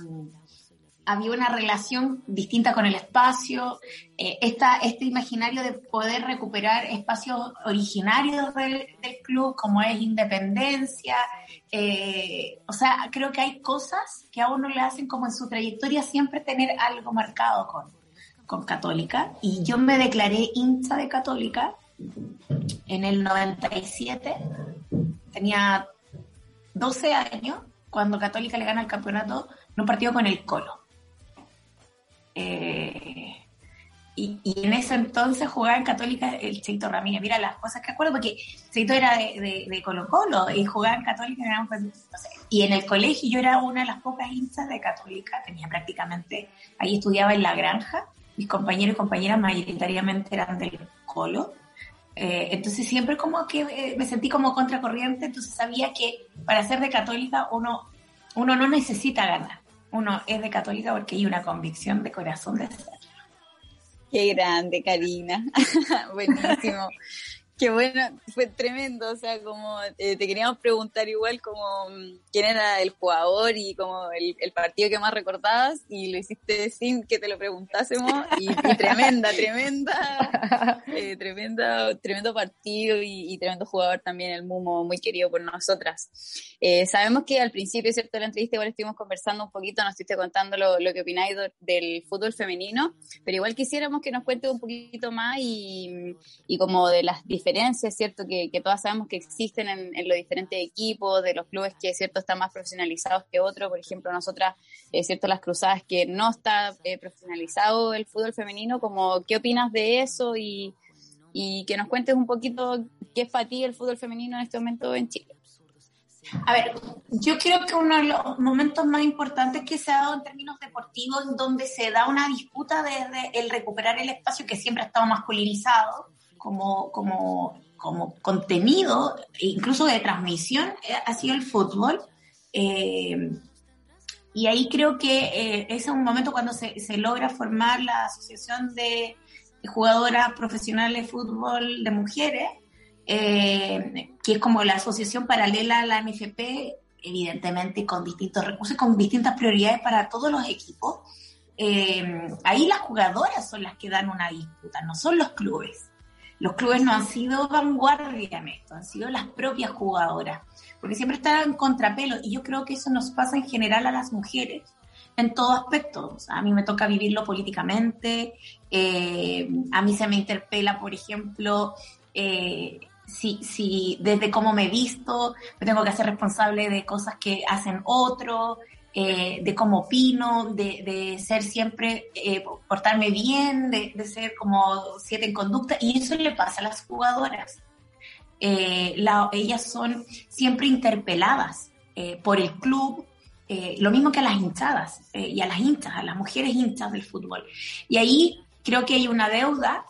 había una relación distinta con el espacio, eh, este imaginario de poder recuperar espacios originarios del, club, como es independencia. Eh, o sea, creo que hay cosas que a uno le hacen como en su trayectoria siempre tener algo marcado con, con Católica. Y yo me declaré hincha de Católica en el 97, tenía 12 años, cuando Católica le gana el campeonato en un partido con el Colo. Eh, y, en ese entonces jugaba en Católica el Cheito Ramírez. Mira las cosas que acuerdo, porque Cheito era de, Colo Colo y jugaba en Católica. y en el colegio yo era una de las pocas hinchas de Católica. Tenía prácticamente, ahí estudiaba en la granja. Mis compañeros y compañeras mayoritariamente eran del Colo. Eh, entonces siempre como que eh, me sentí como contracorriente, entonces sabía que para ser de católica uno, uno no necesita ganar uno es de católica porque hay una convicción de corazón de ser. Qué grande, Karina. Buenísimo. Qué bueno, fue tremendo, o sea, como eh, te queríamos preguntar igual como mm, quién era el jugador y como el, partido que más recordabas y lo hiciste sin que te lo preguntásemos y, tremenda, tremenda, eh, tremenda, tremendo partido y, tremendo jugador también el Mumo, muy querido por nosotras. Eh, sabemos que al principio, ¿cierto? De la entrevista igual estuvimos conversando un poquito, nos estuviste contando lo, lo que opináis del fútbol femenino, pero igual quisiéramos que nos cuentes un poquito más y, y como de las diferencias, ¿cierto? Que, todas sabemos que existen en, los diferentes equipos, de los clubes que, ¿cierto? Están más profesionalizados que otros. Por ejemplo, nosotras, eh, ¿cierto? Las cruzadas que no está eh, profesionalizado el fútbol femenino, como, ¿qué opinas de eso? Y, y que nos cuentes un poquito qué es para ti el fútbol femenino en este momento en Chile. A ver, yo creo que uno de los momentos más importantes que se ha dado en términos deportivos, donde se da una disputa desde el recuperar el espacio que siempre ha estado masculinizado, como, como, como contenido, incluso de transmisión, eh, ha sido el fútbol. Eh, y ahí creo que eh, es un momento cuando se, se, logra formar la Asociación de Jugadoras Profesionales de Fútbol de Mujeres, que es como la asociación paralela a la NFP, evidentemente con distintos recursos, con distintas prioridades para todos los equipos. ahí las jugadoras son las que dan una disputa, no son los clubes los clubes no han sido vanguardia en esto, han sido las propias jugadoras, porque siempre están en contrapelo y yo creo que eso nos pasa en general a las mujeres en todo aspecto. a mí me toca vivirlo políticamente, eh, a mí se me interpela, por ejemplo, eh, si, si desde cómo me visto, me tengo que hacer responsable de cosas que hacen otros, eh, de cómo opino, de, ser siempre, eh, portarme bien, de, ser como siete en conducta, y eso le pasa a las jugadoras. Eh, ellas son siempre interpeladas por el club, lo mismo que a las hinchadas y a las hinchas, a las mujeres hinchas del fútbol. Y ahí creo que hay una deuda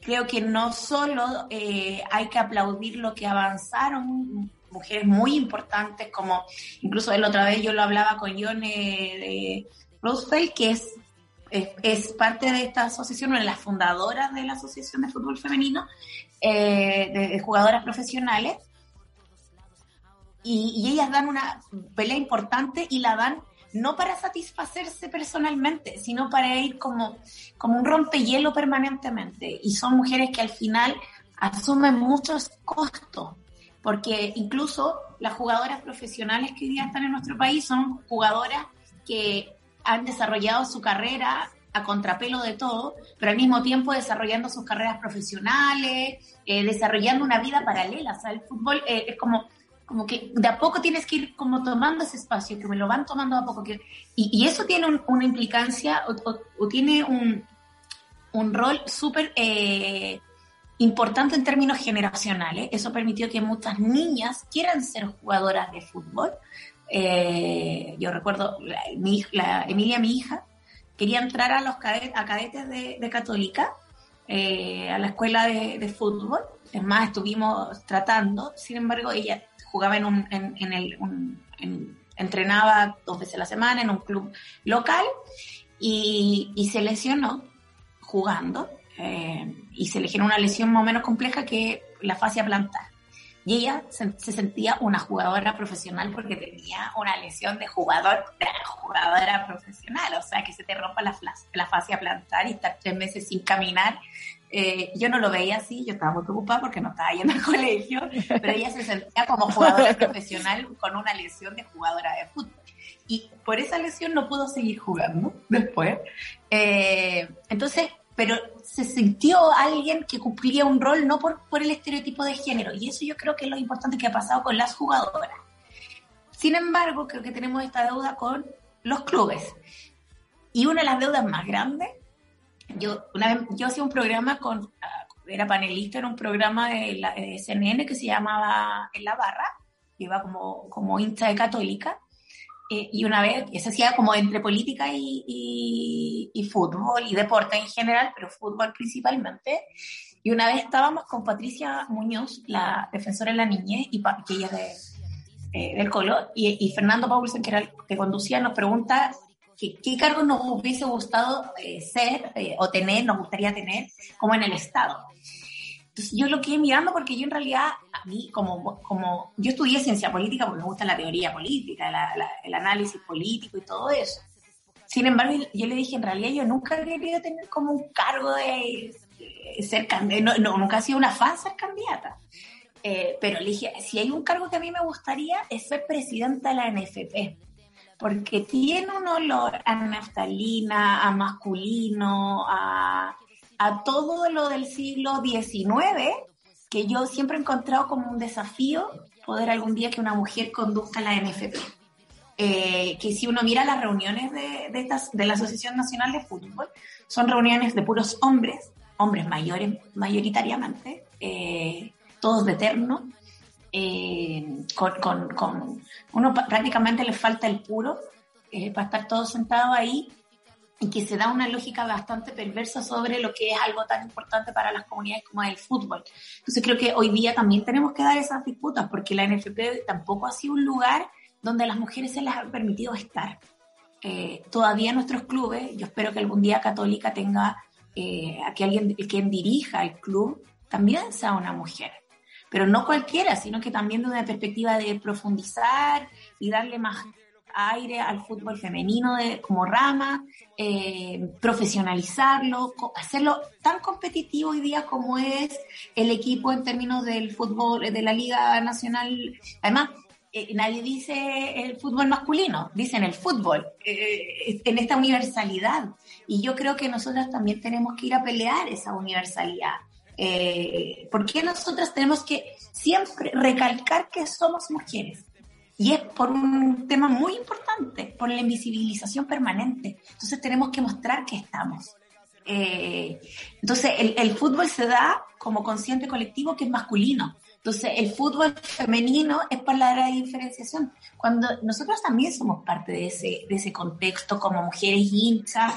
creo que no solo hay que aplaudir lo que avanzaron mujeres muy importantes, como incluso la otra vez yo lo hablaba con Yone de Roosevelt, que es, es, parte de esta asociación, una de las fundadoras de la Asociación de Fútbol Femenino, eh, de, jugadoras profesionales. Y, ellas dan una pelea importante y la dan no para satisfacerse personalmente, sino para ir como, como un rompehielo permanentemente. Y son mujeres que al final asumen muchos costos porque incluso las jugadoras profesionales que hoy día están en nuestro país son jugadoras que han desarrollado su carrera a contrapelo de todo, pero al mismo tiempo desarrollando sus carreras profesionales, eh, desarrollando una vida paralela. O sea, el fútbol eh, es como, como que de a poco tienes que ir como tomando ese espacio, que me lo van tomando a poco. Que, y, eso tiene una implicancia o, tiene un, un rol súper eh, importante en términos generacionales. Eso permitió que muchas niñas quieran ser jugadoras de fútbol. yo recuerdo, Emilia, mi hija, quería entrar a los cadetes, a cadetes de, Católica, eh, a la escuela de, fútbol. Es más, estuvimos tratando, sin embargo, ella jugaba en un, en, entrenaba dos veces a la semana en un club local y, se lesionó jugando eh, y se le generó una lesión más o menos compleja que la fascia plantar y ella se, sentía una jugadora profesional porque tenía una lesión de jugador, de jugadora profesional, o sea, que se te rompa la, la fascia plantar y estar tres meses sin caminar. Eh, yo no lo veía así, yo estaba muy preocupada porque no estaba yendo al colegio, pero ella se sentía como jugadora profesional con una lesión de jugadora de fútbol. Y por esa lesión no pudo seguir jugando después. Eh, entonces, pero se sintió alguien que cumplía un rol no por, por el estereotipo de género. Y eso yo creo que es lo importante que ha pasado con las jugadoras. Sin embargo, creo que tenemos esta deuda con los clubes. Y una de las deudas más grandes, yo, una vez, yo hacía un programa con, ah, era panelista en un programa de, la, CNN que se llamaba En la Barra, iba como, como hincha de católica, eh, y una vez, se hacía como entre política y, y, fútbol y deporte en general, pero fútbol principalmente. Y una vez estábamos con Patricia Muñoz, la defensora de la niñez, y que ella es de, eh, del Colo, y, Fernando Paulsen, que era el que conducía, nos pregunta qué, cargo nos hubiese gustado eh, ser o tener, nos gustaría tener, como en el Estado. Entonces yo lo quedé mirando porque yo en realidad, a mí, como, como yo estudié ciencia política porque me gusta la teoría política, el análisis político y todo eso. Sin embargo, yo le dije, en realidad yo nunca he querido tener como un cargo de, ser candidata, no, nunca he sido una fan ser candidata. Eh, pero le dije, si hay un cargo que a mí me gustaría es ser presidenta de la NFP, porque tiene un olor a naftalina, a masculino, a a todo lo del siglo XIX, que yo siempre he encontrado como un desafío poder algún día que una mujer conduzca la NFP. Eh, que si uno mira las reuniones de, de, estas, de la Asociación Nacional de Fútbol, son reuniones de puros hombres, hombres mayores mayoritariamente, eh, todos de terno, eh, con, con, uno prácticamente le falta el puro para estar todos sentados ahí y que se da una lógica bastante perversa sobre lo que es algo tan importante para las comunidades como el fútbol. Entonces creo que hoy día también tenemos que dar esas disputas porque la NFP tampoco ha sido un lugar donde a las mujeres se les ha permitido estar. Eh, todavía nuestros clubes, yo espero que algún día Católica tenga eh, a que alguien quien dirija el club también sea una mujer. Pero no cualquiera, sino que también de una perspectiva de profundizar y darle más aire al fútbol femenino de, como rama, eh, profesionalizarlo, hacerlo tan competitivo hoy día como es el equipo en términos del fútbol, de la Liga Nacional. Además, eh, nadie dice el fútbol masculino, dicen el fútbol, eh, en esta universalidad. Y yo creo que nosotras también tenemos que ir a pelear esa universalidad. Eh, ¿Por qué nosotras tenemos que siempre recalcar que somos mujeres? Y es por un tema muy importante, por la invisibilización permanente. Entonces tenemos que mostrar que estamos. Eh, entonces el, fútbol se da como consciente colectivo que es masculino. Entonces el fútbol femenino es para la diferenciación. Cuando nosotros también somos parte de ese, de ese contexto como mujeres hinchas.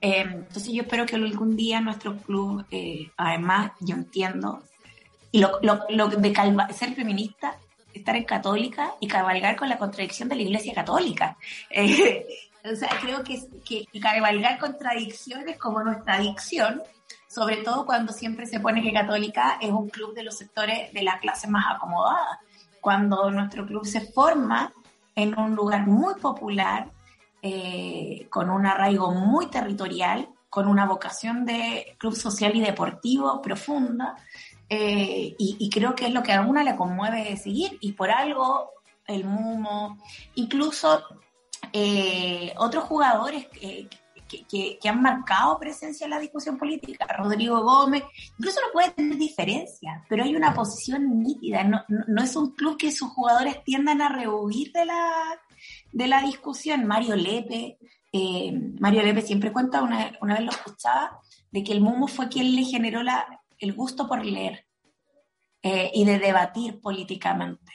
Eh, entonces yo espero que algún día nuestro club, eh, además yo entiendo, y lo, lo, lo de ser feminista estar en católica y cabalgar con la contradicción de la Iglesia Católica. Eh, o sea, creo que, que, cabalgar contradicciones como nuestra adicción, sobre todo cuando siempre se pone que católica es un club de los sectores de la clase más acomodada. Cuando nuestro club se forma en un lugar muy popular, eh, con un arraigo muy territorial, con una vocación de club social y deportivo profunda, eh, y, creo que es lo que a alguna le conmueve seguir, y por algo el Mumo, incluso eh, otros jugadores que, que, han marcado presencia en la discusión política, Rodrigo Gómez, incluso no puede tener diferencias, pero hay una posición nítida, no, no, es un club que sus jugadores tiendan a rehuir de la, de la discusión. Mario Lepe, eh, Mario Lepe siempre cuenta, una, una vez lo escuchaba, de que el Mumo fue quien le generó la, el gusto por leer eh, y de debatir políticamente.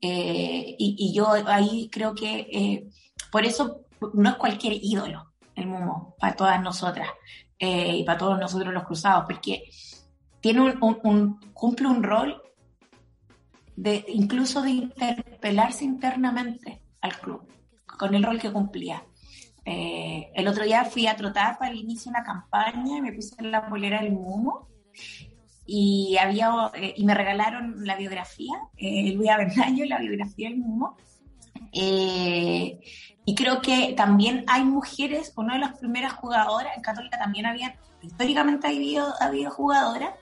Eh, y, yo ahí creo que por eso no es cualquier ídolo el Mumo para todas nosotras y para todos nosotros los cruzados, porque tiene un, cumple un rol de incluso de interpelarse internamente al club con el rol que cumplía. Eh, el otro día fui a trotar para el inicio de una campaña y me puse en la bolera del Mumo y, había, eh, y me regalaron la biografía, eh, Luis Avendaño, la biografía del Mumo. Eh, y creo que también hay mujeres, una de las primeras jugadoras, en Católica también había, históricamente ha habido, ha habido jugadoras,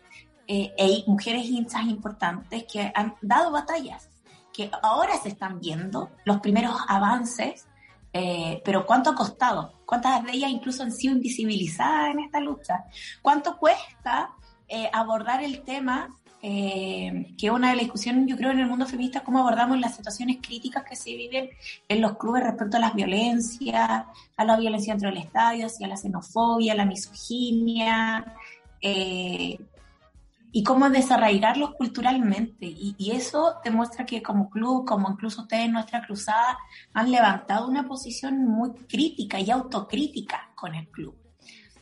e mujeres hinchas importantes que han dado batallas, que ahora se están viendo los primeros avances eh, pero ¿cuánto ha costado? ¿Cuántas de ellas incluso han sido invisibilizadas en esta lucha? ¿Cuánto cuesta eh, abordar el tema, eh, que es una de las discusiones, yo creo, en el mundo feminista, cómo abordamos las situaciones críticas que se viven en los clubes respecto a las violencias, a la violencia dentro del estadio, hacia la xenofobia, la misoginia, y cómo desarraigarlos culturalmente. Y, eso demuestra que como club, como incluso ustedes en nuestra cruzada, han levantado una posición muy crítica y autocrítica con el club.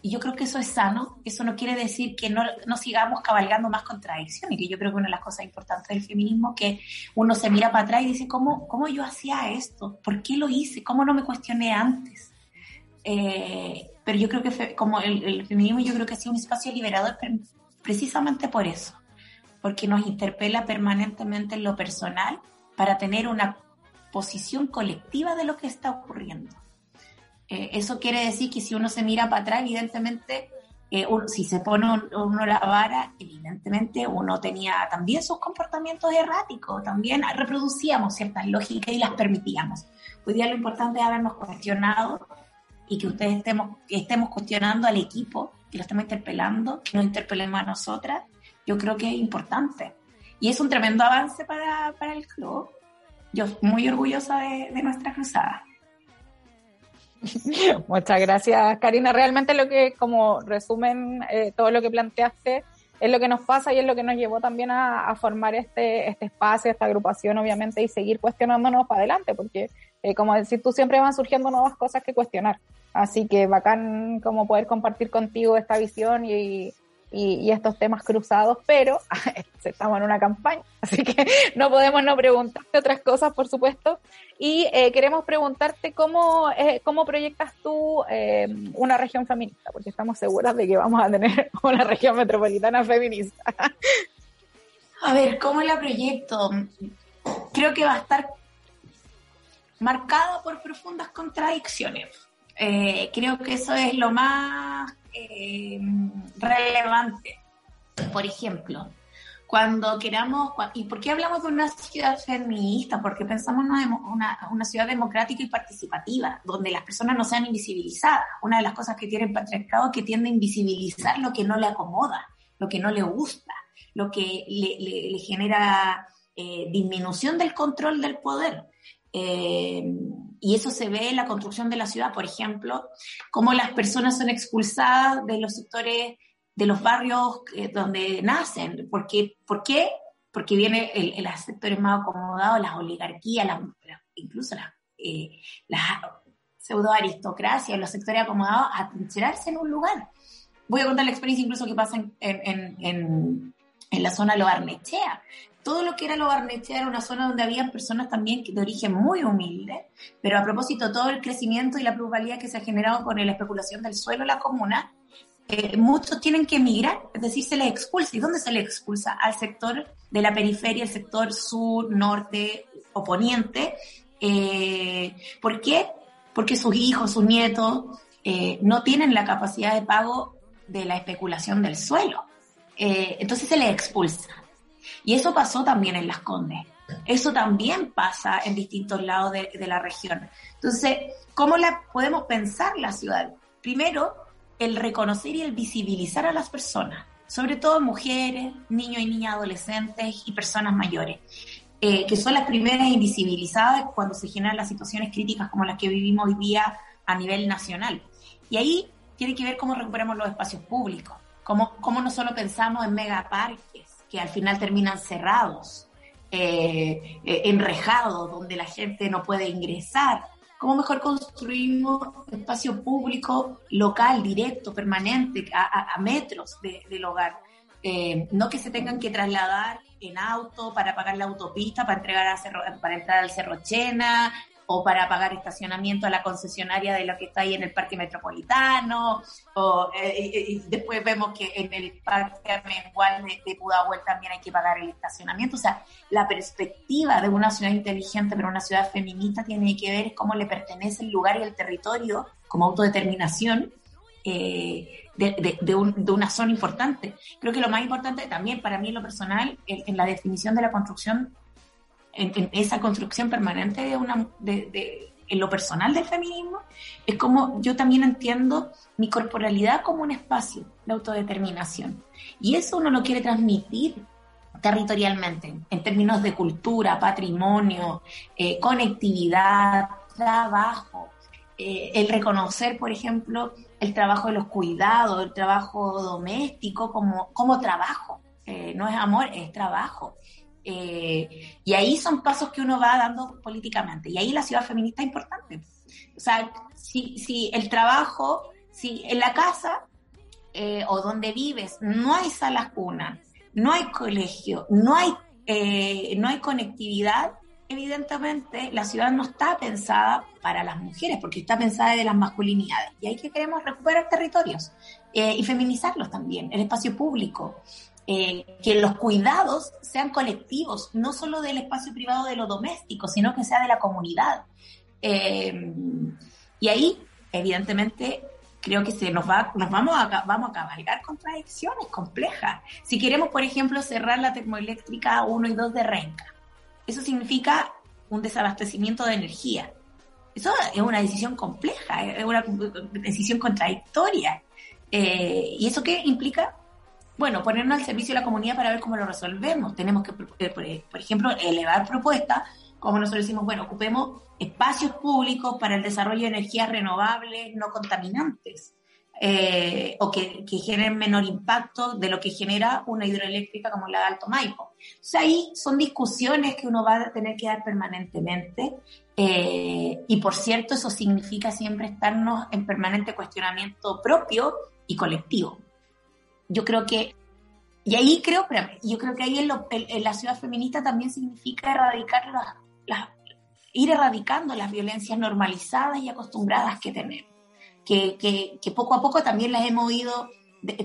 Y yo creo que eso es sano, eso no quiere decir que no, no sigamos cabalgando más contradicciones, que yo creo que una de las cosas importantes del feminismo es que uno se mira para atrás y dice, ¿cómo, cómo yo hacía esto? ¿Por qué lo hice? ¿Cómo no me cuestioné antes? Eh, pero yo creo que como el, el, feminismo yo creo que ha sido un espacio liberador precisamente por eso, porque nos interpela permanentemente en lo personal para tener una posición colectiva de lo que está ocurriendo. Eh, eso quiere decir que si uno se mira para atrás, evidentemente, eh, si se pone uno la vara, evidentemente uno tenía también sus comportamientos erráticos, también reproducíamos ciertas lógicas y las permitíamos. Hoy día lo importante es habernos cuestionado y que ustedes estemos, estemos cuestionando al equipo que lo estamos interpelando, que nos interpelemos a nosotras, yo creo que es importante. Y es un tremendo avance para, para el club. Yo muy orgullosa de, de nuestra cruzada. Muchas gracias, Karina. Realmente lo que, como resumen, eh, todo lo que planteaste es lo que nos pasa y es lo que nos llevó también a, a formar este, este espacio, esta agrupación, obviamente, y seguir cuestionándonos para adelante, porque, eh, como decir, tú siempre van surgiendo nuevas cosas que cuestionar. Así que bacán como poder compartir contigo esta visión y, y, estos temas cruzados, pero estamos en una campaña, así que no podemos no preguntarte otras cosas, por supuesto. Y eh, queremos preguntarte cómo, eh, cómo proyectas tú eh, una región feminista, porque estamos seguras de que vamos a tener una región metropolitana feminista. a ver, ¿cómo la proyecto? Creo que va a estar marcada por profundas contradicciones eh, creo que eso es lo más eh, relevante. Por ejemplo, cuando queramos, ¿y por qué hablamos de una ciudad feminista? Porque pensamos en una, una, ciudad democrática y participativa, donde las personas no sean invisibilizadas. Una de las cosas que tiene el patriarcado es que tiende a invisibilizar lo que no le acomoda, lo que no le gusta, lo que le, genera eh, disminución del control del poder. Eh, y eso se ve en la construcción de la ciudad, por ejemplo, cómo las personas son expulsadas de los sectores, de los barrios eh, donde nacen. ¿Por qué? ¿Por qué? Porque viene el, el sectores más acomodados, las oligarquías, incluso las, eh, las pseudo aristocracias, los sectores acomodados, a trincherarse en un lugar. Voy a contar la experiencia incluso que pasa en, en, en, en la zona de Loarnechea todo lo que era lo Barnechea era una zona donde había personas también de origen muy humilde, pero a propósito todo el crecimiento y la plusvalía que se ha generado con la especulación del suelo en la comuna, eh, muchos tienen que emigrar, es decir, se les expulsa. ¿Y dónde se les expulsa? Al sector de la periferia, el sector sur, norte o poniente. Eh, ¿Por qué? Porque sus hijos, sus nietos eh, no tienen la capacidad de pago de la especulación del suelo. entonces se les expulsa. Y eso pasó también en Las Condes. Eso también pasa en distintos lados de, la región. Entonces, ¿cómo la podemos pensar la ciudad? Primero, el reconocer y el visibilizar a las personas, sobre todo mujeres, niños y niñas adolescentes y personas mayores, eh, que son las primeras invisibilizadas cuando se generan las situaciones críticas como las que vivimos hoy día a nivel nacional. Y ahí tiene que ver cómo recuperamos los espacios públicos, cómo, cómo no solo pensamos en megaparques, que al final terminan cerrados, eh, eh, enrejados, donde la gente no puede ingresar, cómo mejor construimos espacio público local, directo, permanente, a, metros del hogar. Eh, no que se tengan que trasladar en auto para pagar la autopista, para, entregar a para entrar al Cerro Chena, o para pagar estacionamiento a la concesionaria de lo que está ahí en el parque metropolitano, o eh, después vemos que en el parque Amengual de, de Pudahuel también hay que pagar el estacionamiento. O sea, la perspectiva de una ciudad inteligente, pero una ciudad feminista, tiene que ver cómo le pertenece el lugar y el territorio como autodeterminación. Eh, de, de, una zona importante. Creo que lo más importante también para mí en lo personal, en la definición de la construcción en, esa construcción permanente de una, de, en lo personal del feminismo, es como yo también entiendo mi corporalidad como un espacio de autodeterminación. Y eso uno lo quiere transmitir territorialmente, en términos de cultura, patrimonio, eh, conectividad, trabajo, eh, el reconocer, por ejemplo, el trabajo de los cuidados, el trabajo doméstico como, como trabajo. Eh, no es amor, es trabajo. Eh, y ahí son pasos que uno va dando políticamente. Y ahí la ciudad feminista es importante. O sea, si, si el trabajo, si en la casa eh, o donde vives no hay salas cuna, no hay colegio, no hay, eh, no hay conectividad, evidentemente la ciudad no está pensada para las mujeres, porque está pensada de las masculinidades. Y ahí que queremos recuperar territorios y feminizarlos también, el espacio público, eh, que los cuidados sean colectivos, no solo del espacio privado de lo doméstico, sino que sea de la comunidad. Eh, y ahí, evidentemente, creo que se nos va, nos vamos a, vamos a cabalgar contradicciones complejas. Si queremos, por ejemplo, cerrar la termoeléctrica 1 y 2 de Renca, eso significa un desabastecimiento de energía. Eso es una decisión compleja, es una decisión contradictoria. Eh, ¿Y eso qué implica? Bueno, ponernos al servicio de la comunidad para ver cómo lo resolvemos. Tenemos que, eh, por ejemplo, elevar propuestas, como nosotros decimos, bueno, ocupemos espacios públicos para el desarrollo de energías renovables no contaminantes. Eh, o que, generen menor impacto de lo que genera una hidroeléctrica como la de Alto Maipo. Sea, ahí son discusiones que uno va a tener que dar permanentemente eh, y por cierto eso significa siempre estarnos en permanente cuestionamiento propio y colectivo yo creo que, y ahí creo, pero yo creo que ahí en, la ciudad feminista también significa erradicar las, ir erradicando las violencias normalizadas y acostumbradas que tenemos, que, que, poco a poco también las hemos ido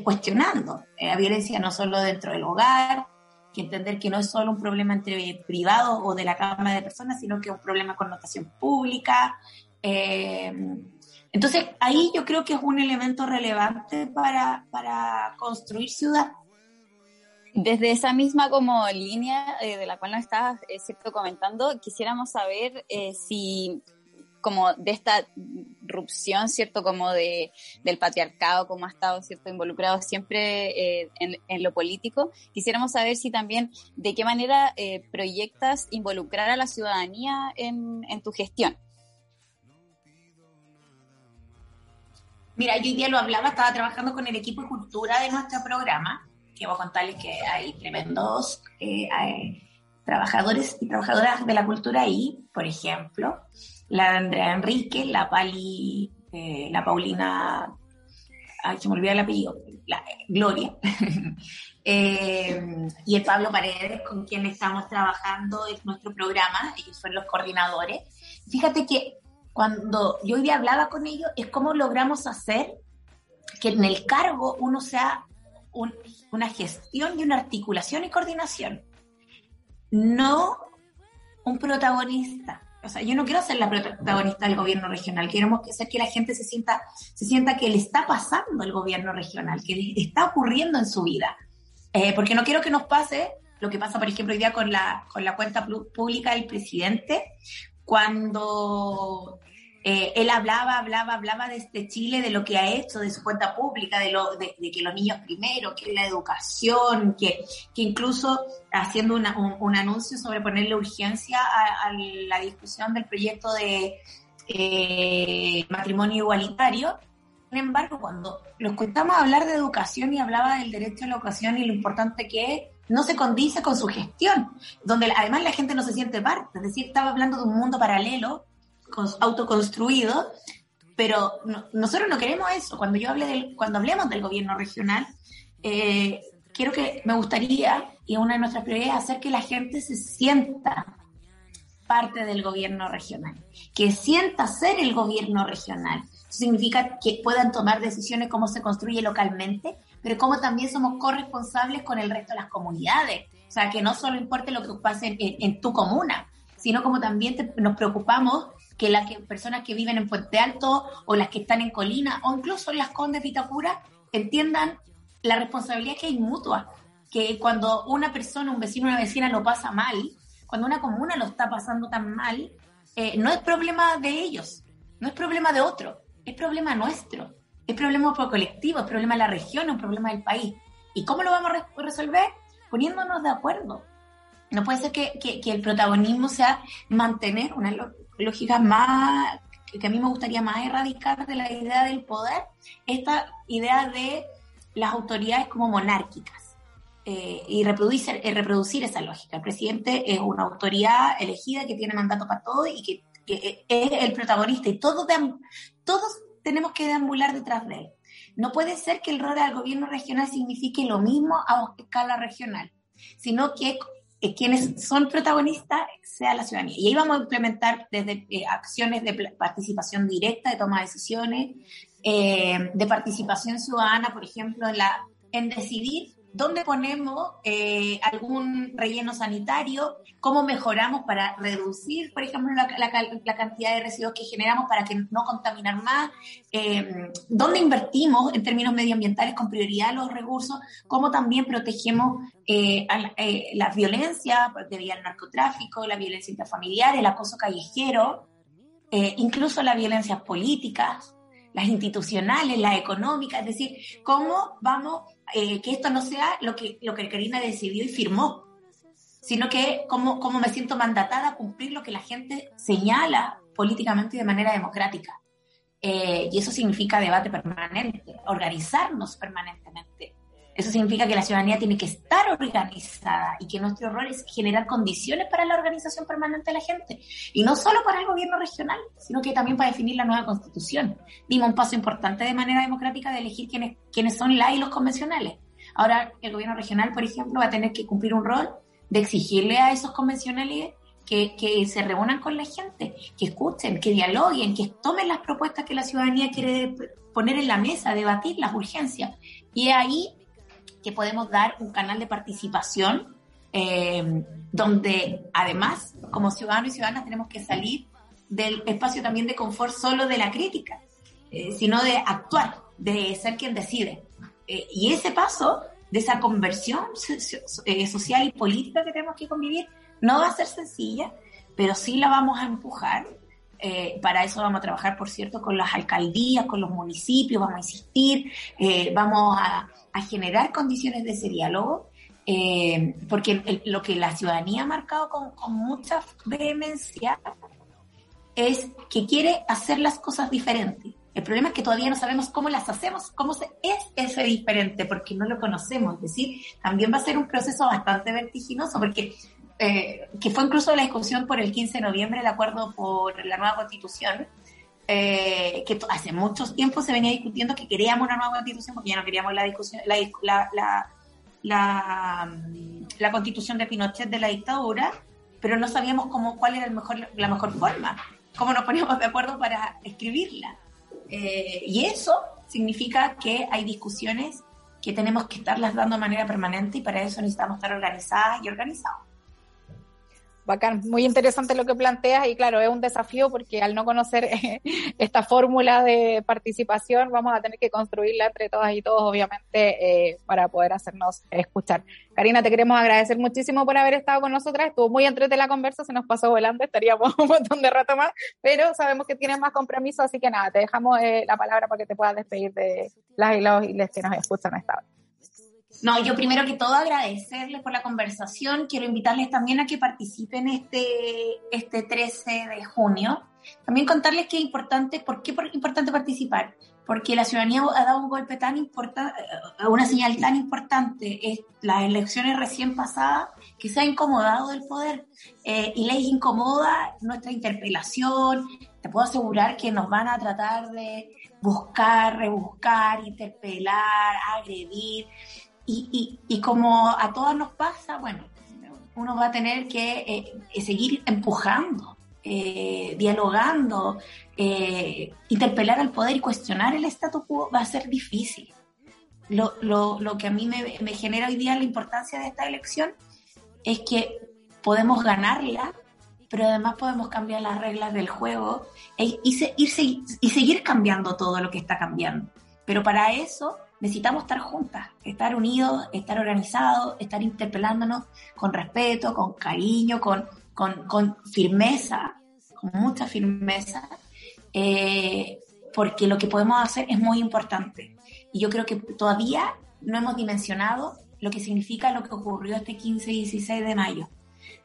cuestionando. Eh, la violencia no solo dentro del hogar, que entender que no es solo un problema entre privados o de la Cámara de Personas, sino que es un problema con notación pública. Eh, entonces, ahí yo creo que es un elemento relevante para, para construir ciudad. Desde esa misma como línea eh, de la cual nos estabas eh, cierto, comentando, quisiéramos saber eh, si como de esta rupción, ¿cierto? Como de, del patriarcado, como ha estado, ¿cierto? Involucrado siempre en, en, lo político. Quisiéramos saber si también, de qué manera proyectas involucrar a la ciudadanía en, en tu gestión. Mira, yo hoy día lo hablaba, estaba trabajando con el equipo de cultura de nuestro programa, que voy a contarles que hay tremendos eh, trabajadores y trabajadoras de la cultura ahí, por ejemplo, la Andrea Enrique, la Pali, eh, la Paulina, ay, se me olvidó el apellido, la Gloria, eh, y el Pablo Paredes, con quien estamos trabajando en nuestro programa, ellos son los coordinadores. Fíjate que cuando yo hoy día hablaba con ellos, es cómo logramos hacer que en el cargo uno sea una gestión y una articulación y coordinación, no un protagonista. O sea, yo no quiero ser la protagonista del gobierno regional, queremos hacer que la gente se sienta, se sienta que le está pasando el gobierno regional, que está ocurriendo en su vida. Eh, porque no quiero que nos pase lo que pasa, por ejemplo, hoy día con la, con la cuenta pública del presidente, cuando eh, él hablaba, hablaba, hablaba de este Chile, de lo que ha hecho, de su cuenta pública, de, lo, de, que los niños primero, que la educación, que, que incluso haciendo un, anuncio sobre ponerle urgencia a, la discusión del proyecto de eh, matrimonio igualitario. Sin embargo, cuando lo escuchamos hablar de educación y hablaba del derecho a la educación y lo importante que es, no se condice con su gestión, donde además la gente no se siente parte. Es decir, estaba hablando de un mundo paralelo autoconstruido, pero nosotros no queremos eso. Cuando yo hable del, cuando hablemos del gobierno regional, eh, quiero que me gustaría, y una de nuestras prioridades, es hacer que la gente se sienta parte del gobierno regional, que sienta ser el gobierno regional. Eso significa que puedan tomar decisiones cómo se construye localmente, pero cómo también somos corresponsables con el resto de las comunidades. O sea, que no solo importe lo que pase en, tu comuna, sino como también nos preocupamos que las personas que viven en Puente Alto o las que están en Colina o incluso en las Condes Vitacura entiendan la responsabilidad que hay mutua, que cuando una persona, un vecino, una vecina lo pasa mal, cuando una comuna lo está pasando tan mal, eh, no es problema de ellos, no es problema de otro, es problema nuestro, es problema colectivo, es problema de la región, es un problema del país. ¿Y cómo lo vamos a resolver? Poniéndonos de acuerdo. No puede ser que, que el protagonismo sea mantener una, lógica más que a mí me gustaría más erradicar de la idea del poder, esta idea de las autoridades como monárquicas eh, y reproducir, eh, reproducir esa lógica. El presidente es una autoridad elegida que tiene mandato para todo y que, es el protagonista y todos, todos tenemos que deambular detrás de él. No puede ser que el rol del gobierno regional signifique lo mismo a escala regional, sino que quienes son protagonistas sea la ciudadanía. Y ahí vamos a implementar desde eh, acciones de participación directa, de toma de decisiones, eh, de participación ciudadana, por ejemplo, en, la, en decidir dónde ponemos eh, algún relleno sanitario, cómo mejoramos para reducir, por ejemplo, la, cantidad de residuos que generamos para que no contaminar más, eh, dónde invertimos en términos medioambientales con prioridad los recursos, cómo también protegemos eh, la violencia debido al narcotráfico, la violencia intrafamiliar, el acoso callejero, incluso las violencias políticas las institucionales, las económicas, es decir, cómo vamos, eh, que esto no sea lo que, lo que Karina decidió y firmó, sino que cómo, cómo me siento mandatada a cumplir lo que la gente señala políticamente y de manera democrática. Eh, y eso significa debate permanente, organizarnos permanentemente, eso significa que la ciudadanía tiene que estar organizada y que nuestro rol es generar condiciones para la organización permanente de la gente. Y no solo para el gobierno regional, sino que también para definir la nueva constitución. Dimos un paso importante de manera democrática de elegir quiénes, quiénes son la y los convencionales. Ahora el gobierno regional, por ejemplo, va a tener que cumplir un rol de exigirle a esos convencionales que, que, se reúnan con la gente, que escuchen, que dialoguen, que tomen las propuestas que la ciudadanía quiere poner en la mesa, debatir las urgencias. Y ahí que podemos dar un canal de participación eh, donde además como ciudadanos y ciudadanas tenemos que salir del espacio también de confort solo de la crítica, eh, sino de actuar, de ser quien decide. Eh, y ese paso de esa conversión social y política que tenemos que convivir no va a ser sencilla, pero sí la vamos a empujar. Para eso vamos a trabajar, por cierto, con las alcaldías, con los municipios, vamos a insistir, vamos a, a generar condiciones de ese diálogo, eh, porque lo que la ciudadanía ha marcado con, mucha vehemencia es que quiere hacer las cosas diferentes. El problema es que todavía no sabemos cómo las hacemos, cómo se, es ese diferente, porque no lo conocemos. Es decir, también va a ser un proceso bastante vertiginoso, porque eh, que fue incluso la discusión por el 15 de noviembre, el acuerdo por la nueva constitución, eh, que hace muchos tiempos se venía discutiendo que queríamos una nueva constitución porque ya no queríamos la discusión, la, la, la, la, constitución de Pinochet de la dictadura, pero no sabíamos cómo, cuál era la mejor forma, cómo nos poníamos de acuerdo para escribirla. Eh, y eso significa que hay discusiones que tenemos que estarlas dando de manera permanente y para eso necesitamos estar organizadas y organizados. Bacán, muy interesante lo que planteas y claro, es un desafío porque al no conocer esta fórmula de participación vamos a tener que construirla entre todas y todos, obviamente, eh, para poder hacernos escuchar. Karina, te queremos agradecer muchísimo por haber estado con nosotras, estuvo muy entrete la conversa, se nos pasó volando, estaríamos un montón de rato más, pero sabemos que tienes más compromiso, así que nada, te dejamos eh, la palabra para que te puedas despedir de las y los y les que nos escuchan esta vez. No, yo primero que todo agradecerles por la conversación. Quiero invitarles también a que participen este, este 13 de junio. También contarles que es importante, ¿por qué es importante participar? Porque la ciudadanía ha dado un golpe tan importante, eh, una señal tan importante, es las elecciones recién pasadas, que se ha incomodado el poder. Eh, y les incomoda nuestra interpelación. Te puedo asegurar que nos van a tratar de buscar, rebuscar, interpelar, agredir. Y, y, como a todas nos pasa, bueno, uno va a tener que eh, seguir empujando, eh, dialogando, eh, interpelar al poder y cuestionar el statu quo va a ser difícil. Lo, lo, lo que a mí me, me, genera hoy día la importancia de esta elección es que podemos ganarla, pero además podemos cambiar las reglas del juego e, y, y, y seguir cambiando todo lo que está cambiando. Pero para eso necesitamos estar juntas, estar unidos, estar organizados, estar interpelándonos con respeto, con cariño, con, con, firmeza, con mucha firmeza, eh, porque lo que podemos hacer es muy importante. Y yo creo que todavía no hemos dimensionado lo que significa lo que ocurrió este 15 y 16 de mayo.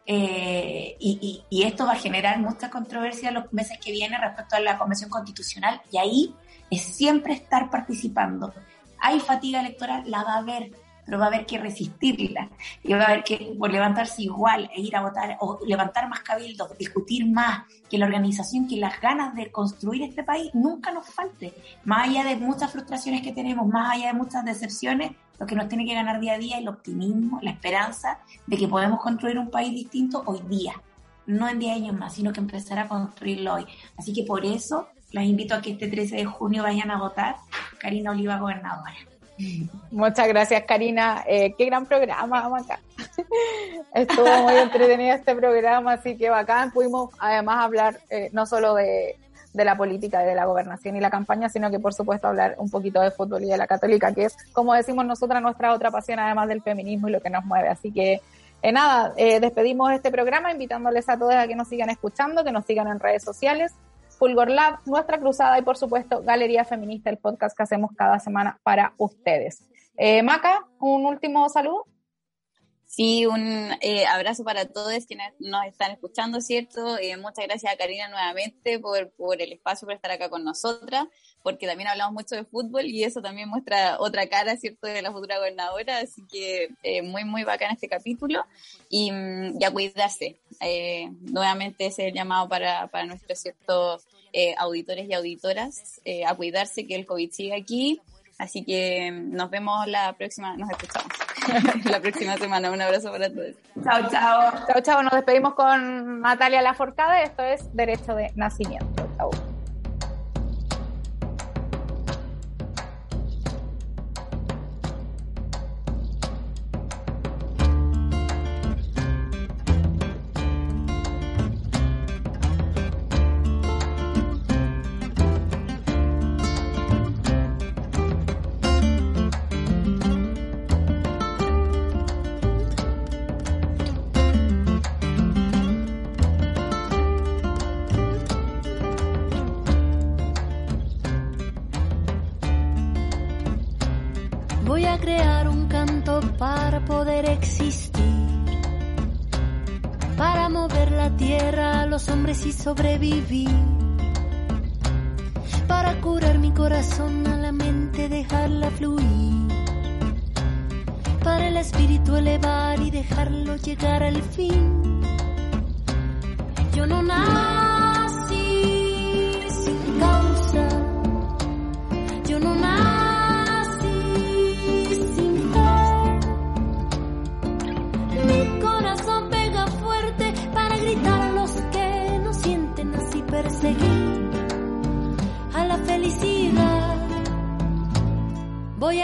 Eh, y, y, esto va a generar mucha controversia los meses que vienen respecto a la Convención Constitucional y ahí es siempre estar participando hay fatiga electoral, la va a haber, pero va a haber que resistirla. Y va a haber que por levantarse igual e ir a votar o levantar más cabildos, discutir más, que la organización, que las ganas de construir este país nunca nos falte. Más allá de muchas frustraciones que tenemos, más allá de muchas decepciones, lo que nos tiene que ganar día a día es el optimismo, la esperanza de que podemos construir un país distinto hoy día. No en 10 años más, sino que empezar a construirlo hoy. Así que por eso las invito a que este 13 de junio vayan a votar. Karina Oliva, gobernadora. Muchas gracias, Karina. Eh, qué gran programa, Maca. Estuvo muy entretenido este programa, así que bacán. Pudimos además hablar eh, no solo de, de la política, de la gobernación y la campaña, sino que por supuesto hablar un poquito de fútbol y de la católica, que es, como decimos nosotras, nuestra otra pasión, además del feminismo y lo que nos mueve. Así que, eh, nada, eh, despedimos este programa invitándoles a todos a que nos sigan escuchando, que nos sigan en redes sociales, Fulgor Lab, Nuestra Cruzada y por supuesto Galería Feminista, el podcast que hacemos cada semana para ustedes. Eh, Maca, un último saludo. Sí, un eh, abrazo para todos quienes nos están escuchando, ¿cierto? Eh, muchas gracias a Karina nuevamente por, por el espacio, por estar acá con nosotras, porque también hablamos mucho de fútbol y eso también muestra otra cara, ¿cierto?, de la futura gobernadora, así que eh, muy, muy bacán este capítulo y, mm, y a cuidarse. Eh, nuevamente ese es el llamado para, para nuestros ciertos eh, auditores y auditoras, a cuidarse que el COVID sigue aquí Así que nos vemos la próxima, nos escuchamos la próxima semana. Un abrazo para todos. Chao, chao. Chao, chao. Nos despedimos con Natalia Laforcada. Esto es Derecho de Nacimiento. Sobrevivir.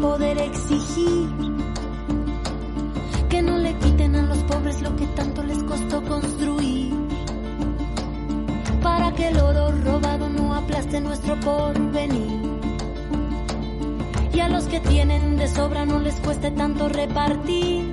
poder exigir que no le quiten a los pobres lo que tanto les costó construir. Para que el oro robado no aplaste nuestro porvenir. Y a los que tienen de sobra no les cueste tanto repartir.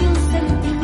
You said.